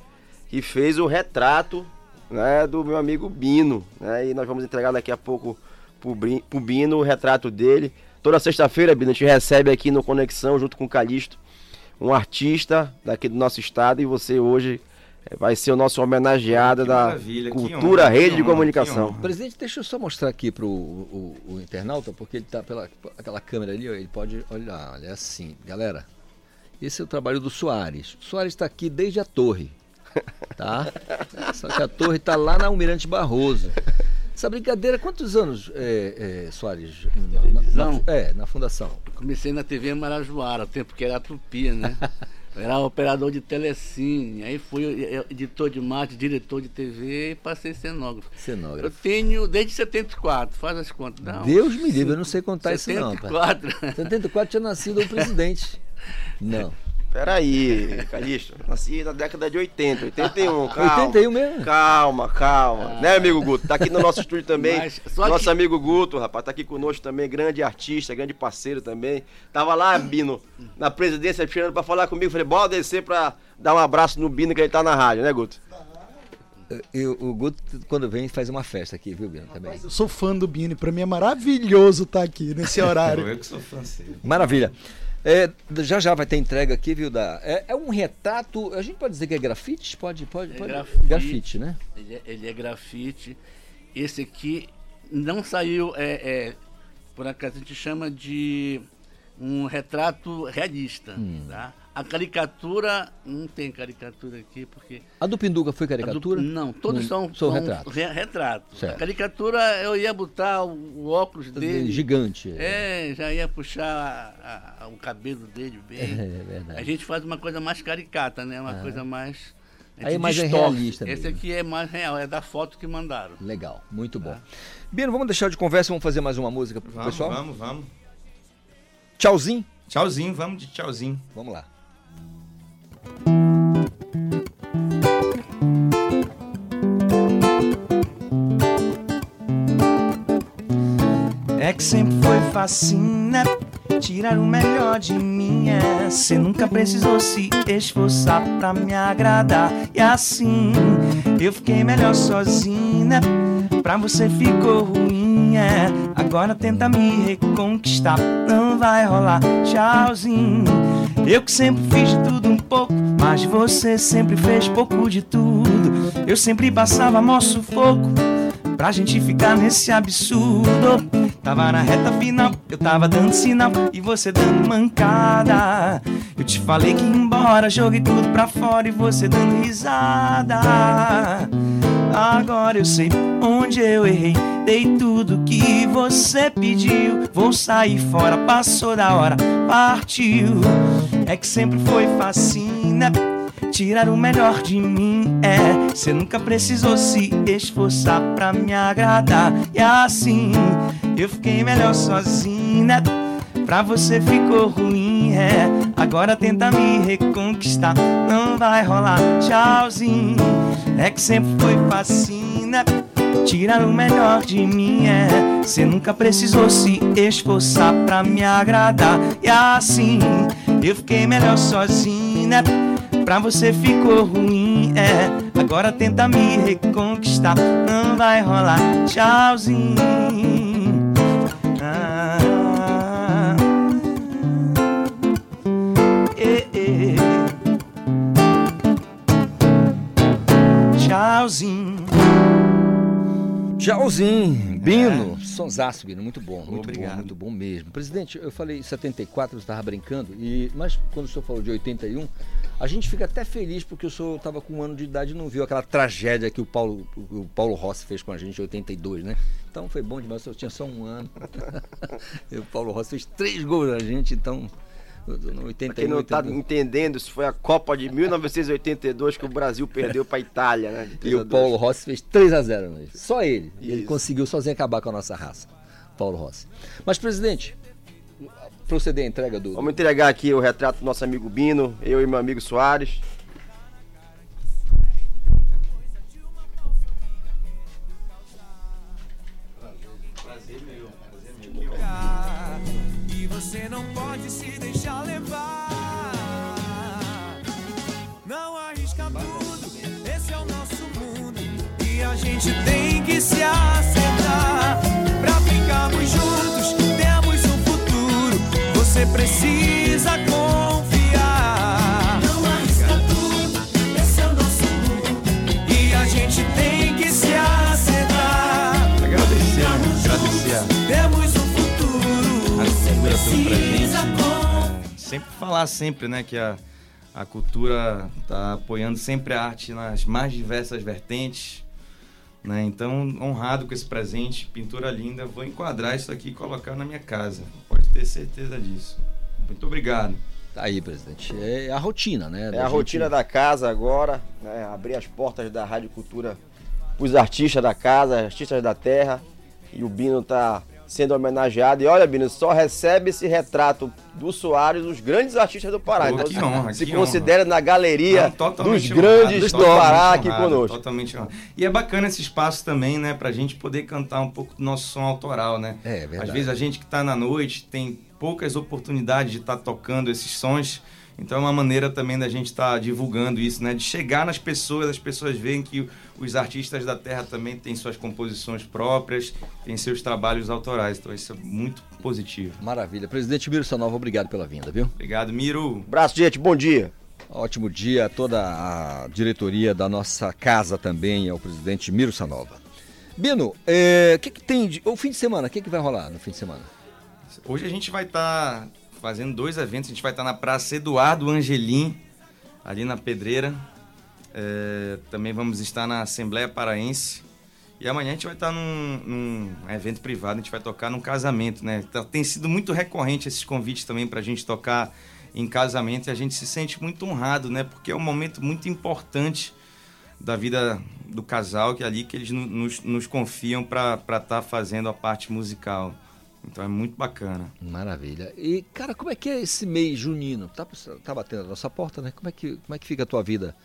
que fez o retrato né, do meu amigo Bino. Né, e nós vamos entregar daqui a pouco pro, Bino o retrato dele. Toda sexta-feira, Bino, a gente recebe aqui no Conexão, junto com o Calixto, um artista daqui do nosso estado e você hoje eh, vai ser o nosso homenageado da Cultura honra, Rede de honra, Comunicação. Presidente, deixa eu só mostrar aqui pro o, o- o internauta, porque ele tá pela aquela câmera ali, ó, ele pode olhar, olha é assim, galera. Esse é o trabalho do Soares. O Soares está aqui desde a torre, tá? Só que a torre está lá na Almirante Barroso. Essa brincadeira, quantos anos, é, é, Soares? Na, na- Televisão? é, na fundação. Comecei na TV Marajoara, tempo que era a Tupi, né? Eu era operador de telecine, aí fui eh, editor de marketing, diretor de TV e passei cenógrafo. Eu Cenógrafo. tenho desde 74, faz as contas. Não, Deus me livre, eu não sei contar isso não. pai. 74. 74 tinha nascido o presidente. [LAUGHS] Não. Peraí, Calixto. Nasci na década de 80, 81. [LAUGHS] Calma. 81 mesmo? Calma, calma. Né, amigo Guto? Tá aqui no nosso estúdio [LAUGHS] também. Mas só Nosso que- amigo Guto, rapaz, tá aqui conosco também. Grande artista, grande parceiro também. Tava lá, Bino, na presidência, tirando pra falar comigo. Falei, bora descer pra dar um abraço no Bino que ele tá na rádio, né, Guto? E o o Guto, quando vem, faz uma festa aqui, viu, Bino? Também. Eu sou fã do Bini, pra mim é maravilhoso estar aqui nesse [LAUGHS] horário. Eu que sou francês. Maravilha. É, já já vai ter entrega aqui, viu? Da, é, é um retrato. A gente pode dizer que é grafite? Pode, pode, É pode. grafite. grafite, né? Ele é, ele é grafite. Esse aqui não saiu, é, é, por acaso a gente chama de um retrato realista. Hum. Tá? A caricatura, não tem caricatura aqui, porque. A do Pinduca foi a do- caricatura? não, todos Não, são, são retratos. re- retratos. A caricatura eu ia botar o, o óculos dele. Gigante. É, já ia puxar a- a- o cabelo dele bem. É, verdade. A gente faz uma coisa mais caricata, né? Uma Ah. coisa mais A mais é distorce. realista Esse mesmo. aqui é mais real, é da foto que mandaram. Legal, muito bom. Bino, vamos deixar de conversa e vamos fazer mais uma música pro Vamos, pessoal? vamos, vamos. Tchauzinho? Tchauzinho, vamos de tchauzinho. Vamos lá. É que sempre foi facinho, né? Tirar o melhor de mim é. Cê nunca precisou se esforçar pra me agradar. E assim, eu fiquei melhor sozinho, né? Pra você ficou ruim, é. Agora tenta me reconquistar, não vai rolar. Tchauzinho. Eu que sempre fiz tudo um pouco, mas você sempre fez pouco de tudo. Eu sempre passava mó sufoco pra gente ficar nesse absurdo. Tava na reta final, eu tava dando sinal e você dando mancada. Eu te falei que ia embora, joguei tudo pra fora e você dando risada. Agora eu sei onde eu errei, dei tudo que você pediu. Vou sair fora, passou da hora, partiu. É que sempre foi facinho, né? Tirar o melhor de mim é. Cê nunca precisou se esforçar pra me agradar. E assim, eu fiquei melhor sozinho, né? Pra você ficou ruim, é. Agora tenta me reconquistar, não vai rolar. Tchauzinho, é que sempre foi facinho, né? Tirar o melhor de mim é. Cê nunca precisou se esforçar pra me agradar. E assim, eu fiquei melhor sozinho, né? Pra você ficou ruim, é. Agora tenta me reconquistar, não vai rolar. Tchauzinho. Ah, eh, eh. Tchauzinho. Tchauzinho, Bino. Sonsaço, Bino, muito bom. Muito Obrigado. bom, muito bom mesmo. Presidente, eu falei 74, você estava brincando, e, mas quando o senhor falou de 81, a gente fica até feliz porque o senhor estava com um ano de idade e não viu aquela tragédia que o Paulo, o Paulo Rossi fez com a gente em 82, né? Então foi bom demais, o senhor tinha só um ano. [LAUGHS] e o Paulo Rossi fez três gols na gente, então. No 81, Pra quem não tá 82. entendendo, isso foi a Copa de 1982 que o Brasil perdeu pra Itália, né? de 3 E a o 2. Paulo Rossi fez 3 a 0 nele. Só ele. Ele Isso. conseguiu sozinho acabar com a nossa raça. Paulo Rossi. Mas, presidente, proceder a entrega do. Vamos entregar aqui o retrato do nosso amigo Bino, eu e meu amigo Soares. Prazer meu, prazer meu. E você não pode se deixar levar. Não arrisca tudo, esse é o nosso mundo. E a gente tem que se acertar. Você precisa confiar. Não arrisca tudo, esse é o nosso mundo. E a gente tem que se acertar. Agradecer, né? agradecer Temos um futuro. a Você cultura precisa presente. É, sempre falar sempre, né, que a, a cultura está apoiando sempre a arte nas mais diversas vertentes. Né? Então, honrado com esse presente, pintura linda, vou enquadrar isso aqui e colocar na minha casa. Ter certeza disso. Muito obrigado. Tá aí, presidente. É a rotina, né? É a rotina da casa agora, né? Abrir as portas da Rádio Cultura os artistas da casa, artistas da terra. E o Bino tá sendo homenageado. E olha, Bino, só recebe esse retrato do Soares os grandes artistas do Pará. Pô, Então, que honra, se que considera na galeria Não, dos honrado, grandes do totalmente Pará aqui honrado, conosco. Totalmente honrado. E é bacana esse espaço também, né? Pra gente poder cantar um pouco do nosso som autoral, né? É, verdade. Às vezes a gente que tá na noite tem poucas oportunidades de estar tocando esses sons. Então é uma maneira também da gente estar divulgando isso, né? De chegar nas pessoas, as pessoas veem que os artistas da terra também têm suas composições próprias, têm seus trabalhos autorais. Então isso é muito positivo. Maravilha. Presidente Miro Sanova, obrigado pela vinda, viu? Obrigado, Miro. Abraço, gente. Bom dia. Ótimo dia a toda a diretoria da nossa casa também, ao presidente Miro Sanova. Bino, o que, que tem de. O fim de semana, o que, que vai rolar no fim de semana? Hoje a gente vai estar fazendo dois eventos. A gente vai estar na Praça Eduardo Angelim, ali na Pedreira. É, também vamos estar na Assembleia Paraense. E amanhã a gente vai estar num, num evento privado, a gente vai tocar num casamento, né? Tá- Tem sido muito recorrente esses convites também para a gente tocar em casamento e a gente se sente muito honrado, né? Porque é um momento muito importante da vida do casal que é ali que eles no- nos, nos confiam para estar fazendo a parte musical. Então é muito bacana. Maravilha. E, cara, como é que é esse mês junino? Tá, tá batendo a nossa porta, né? Como é que, como é que fica a tua vida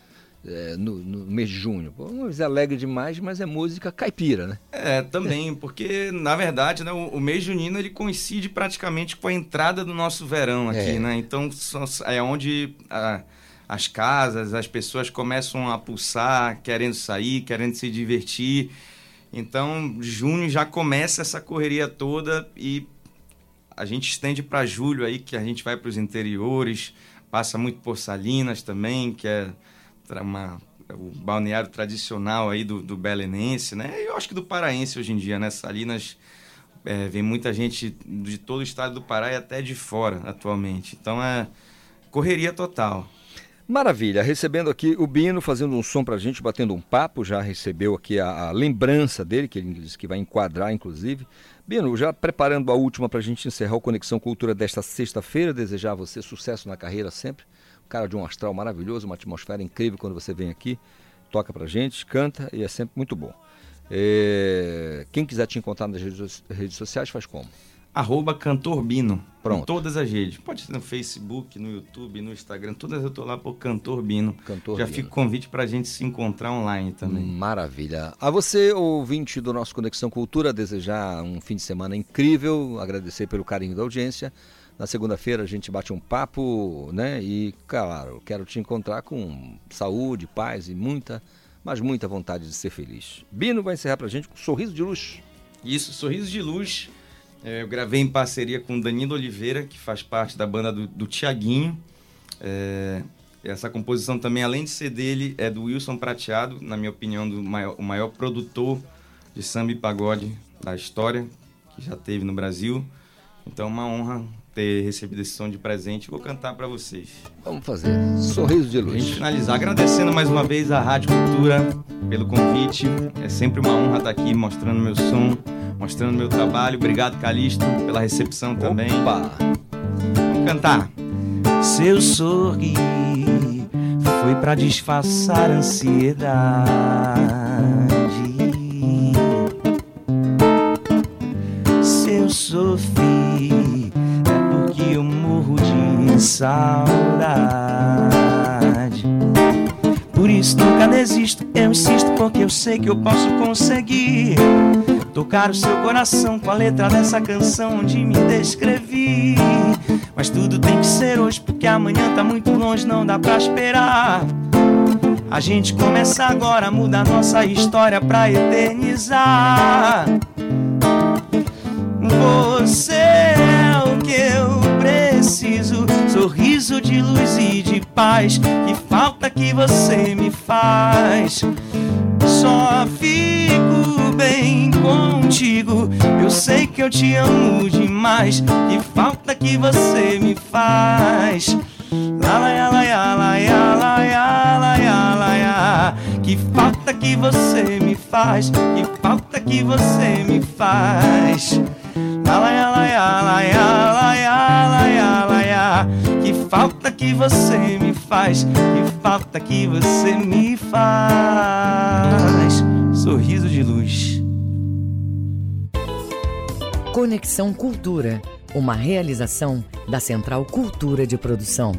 é, no, no mês de junho? Pô, Uma vez alegre demais, mas é música caipira, né? É, também, [LAUGHS] porque na verdade, né, o, o mês junino ele coincide praticamente com a entrada do nosso verão aqui, É. né? Então só- é onde ah, as casas, as pessoas começam a pulsar, querendo sair, querendo se divertir. Então, junho já começa essa correria toda e a gente estende para julho aí, que a gente vai para os interiores, passa muito por Salinas também, que é uma, o balneário tradicional aí do, do belenense, né? Eu acho que do paraense hoje em dia, né? Salinas é, vem muita gente de todo o estado do Pará e até de fora atualmente. Então é correria total. Maravilha, recebendo aqui o Bino, fazendo um som pra gente, batendo um papo, já recebeu aqui a, a lembrança dele, que ele disse que vai enquadrar, inclusive. Bino, já preparando a última pra gente encerrar o Conexão Cultura desta sexta-feira, desejar a você sucesso na carreira sempre. Um cara de um astral maravilhoso, uma atmosfera incrível quando você vem aqui, toca pra gente, canta e é sempre muito bom. É, Quem quiser te encontrar nas redes, redes sociais, faz como? Arroba Cantor Bino. Pronto. Em todas as redes. Pode ser no Facebook, no YouTube, no Instagram. Todas eu tô lá por Cantor Bino. Cantor Já Bino. fica o convite pra gente se encontrar online também. Maravilha. A você, ouvinte do nosso Conexão Cultura, desejar um fim de semana incrível, agradecer pelo carinho da audiência. Na segunda-feira a gente bate um papo, né? E, claro, quero te encontrar com saúde, paz e muita, mas muita vontade de ser feliz. Bino vai encerrar pra gente com um sorriso de luz. Isso, Sorriso de Luz. É, eu gravei em parceria com Danilo Oliveira, que faz parte da banda do, do Tiaguinho. É, essa composição também, além de ser dele, é do Wilson Prateado, na minha opinião, do maior, o maior produtor de samba e pagode da história que já teve no Brasil. Então, é uma honra ter recebido esse som de presente. Vou cantar para vocês. Vamos fazer. Sorriso de luz. Gente finalizar, agradecendo mais uma vez a Rádio Cultura pelo convite. É sempre uma honra estar aqui mostrando meu som, mostrando meu trabalho. Obrigado, Calixto, pela recepção também. Opa! Vamos cantar. Seu sorrir foi pra disfarçar a ansiedade. Se eu sofri, é porque eu morro de saudade. Por isso nunca desisto, eu insisto porque eu sei que eu posso conseguir tocar o seu coração com a letra dessa canção onde me descrevi. Mas tudo tem que ser hoje porque amanhã tá muito longe, não dá pra esperar. A gente começa agora, muda a nossa história pra eternizar. Você é o que eu preciso, sorriso de luz e de paz. Que falta que você me faz. Só fico bem contigo. Eu sei que eu te amo demais. Que falta que você me faz. La la ya, la ya, la ya, la ya, la ya, la ya. Que falta que você me faz. Que falta que você me faz. La la ya, la ya, la ya, la ya, la ya, la ya. Que falta que você me faz. Que falta que você me faz. Sorriso de luz. Conexão Cultura, uma realização da Central Cultura de Produção.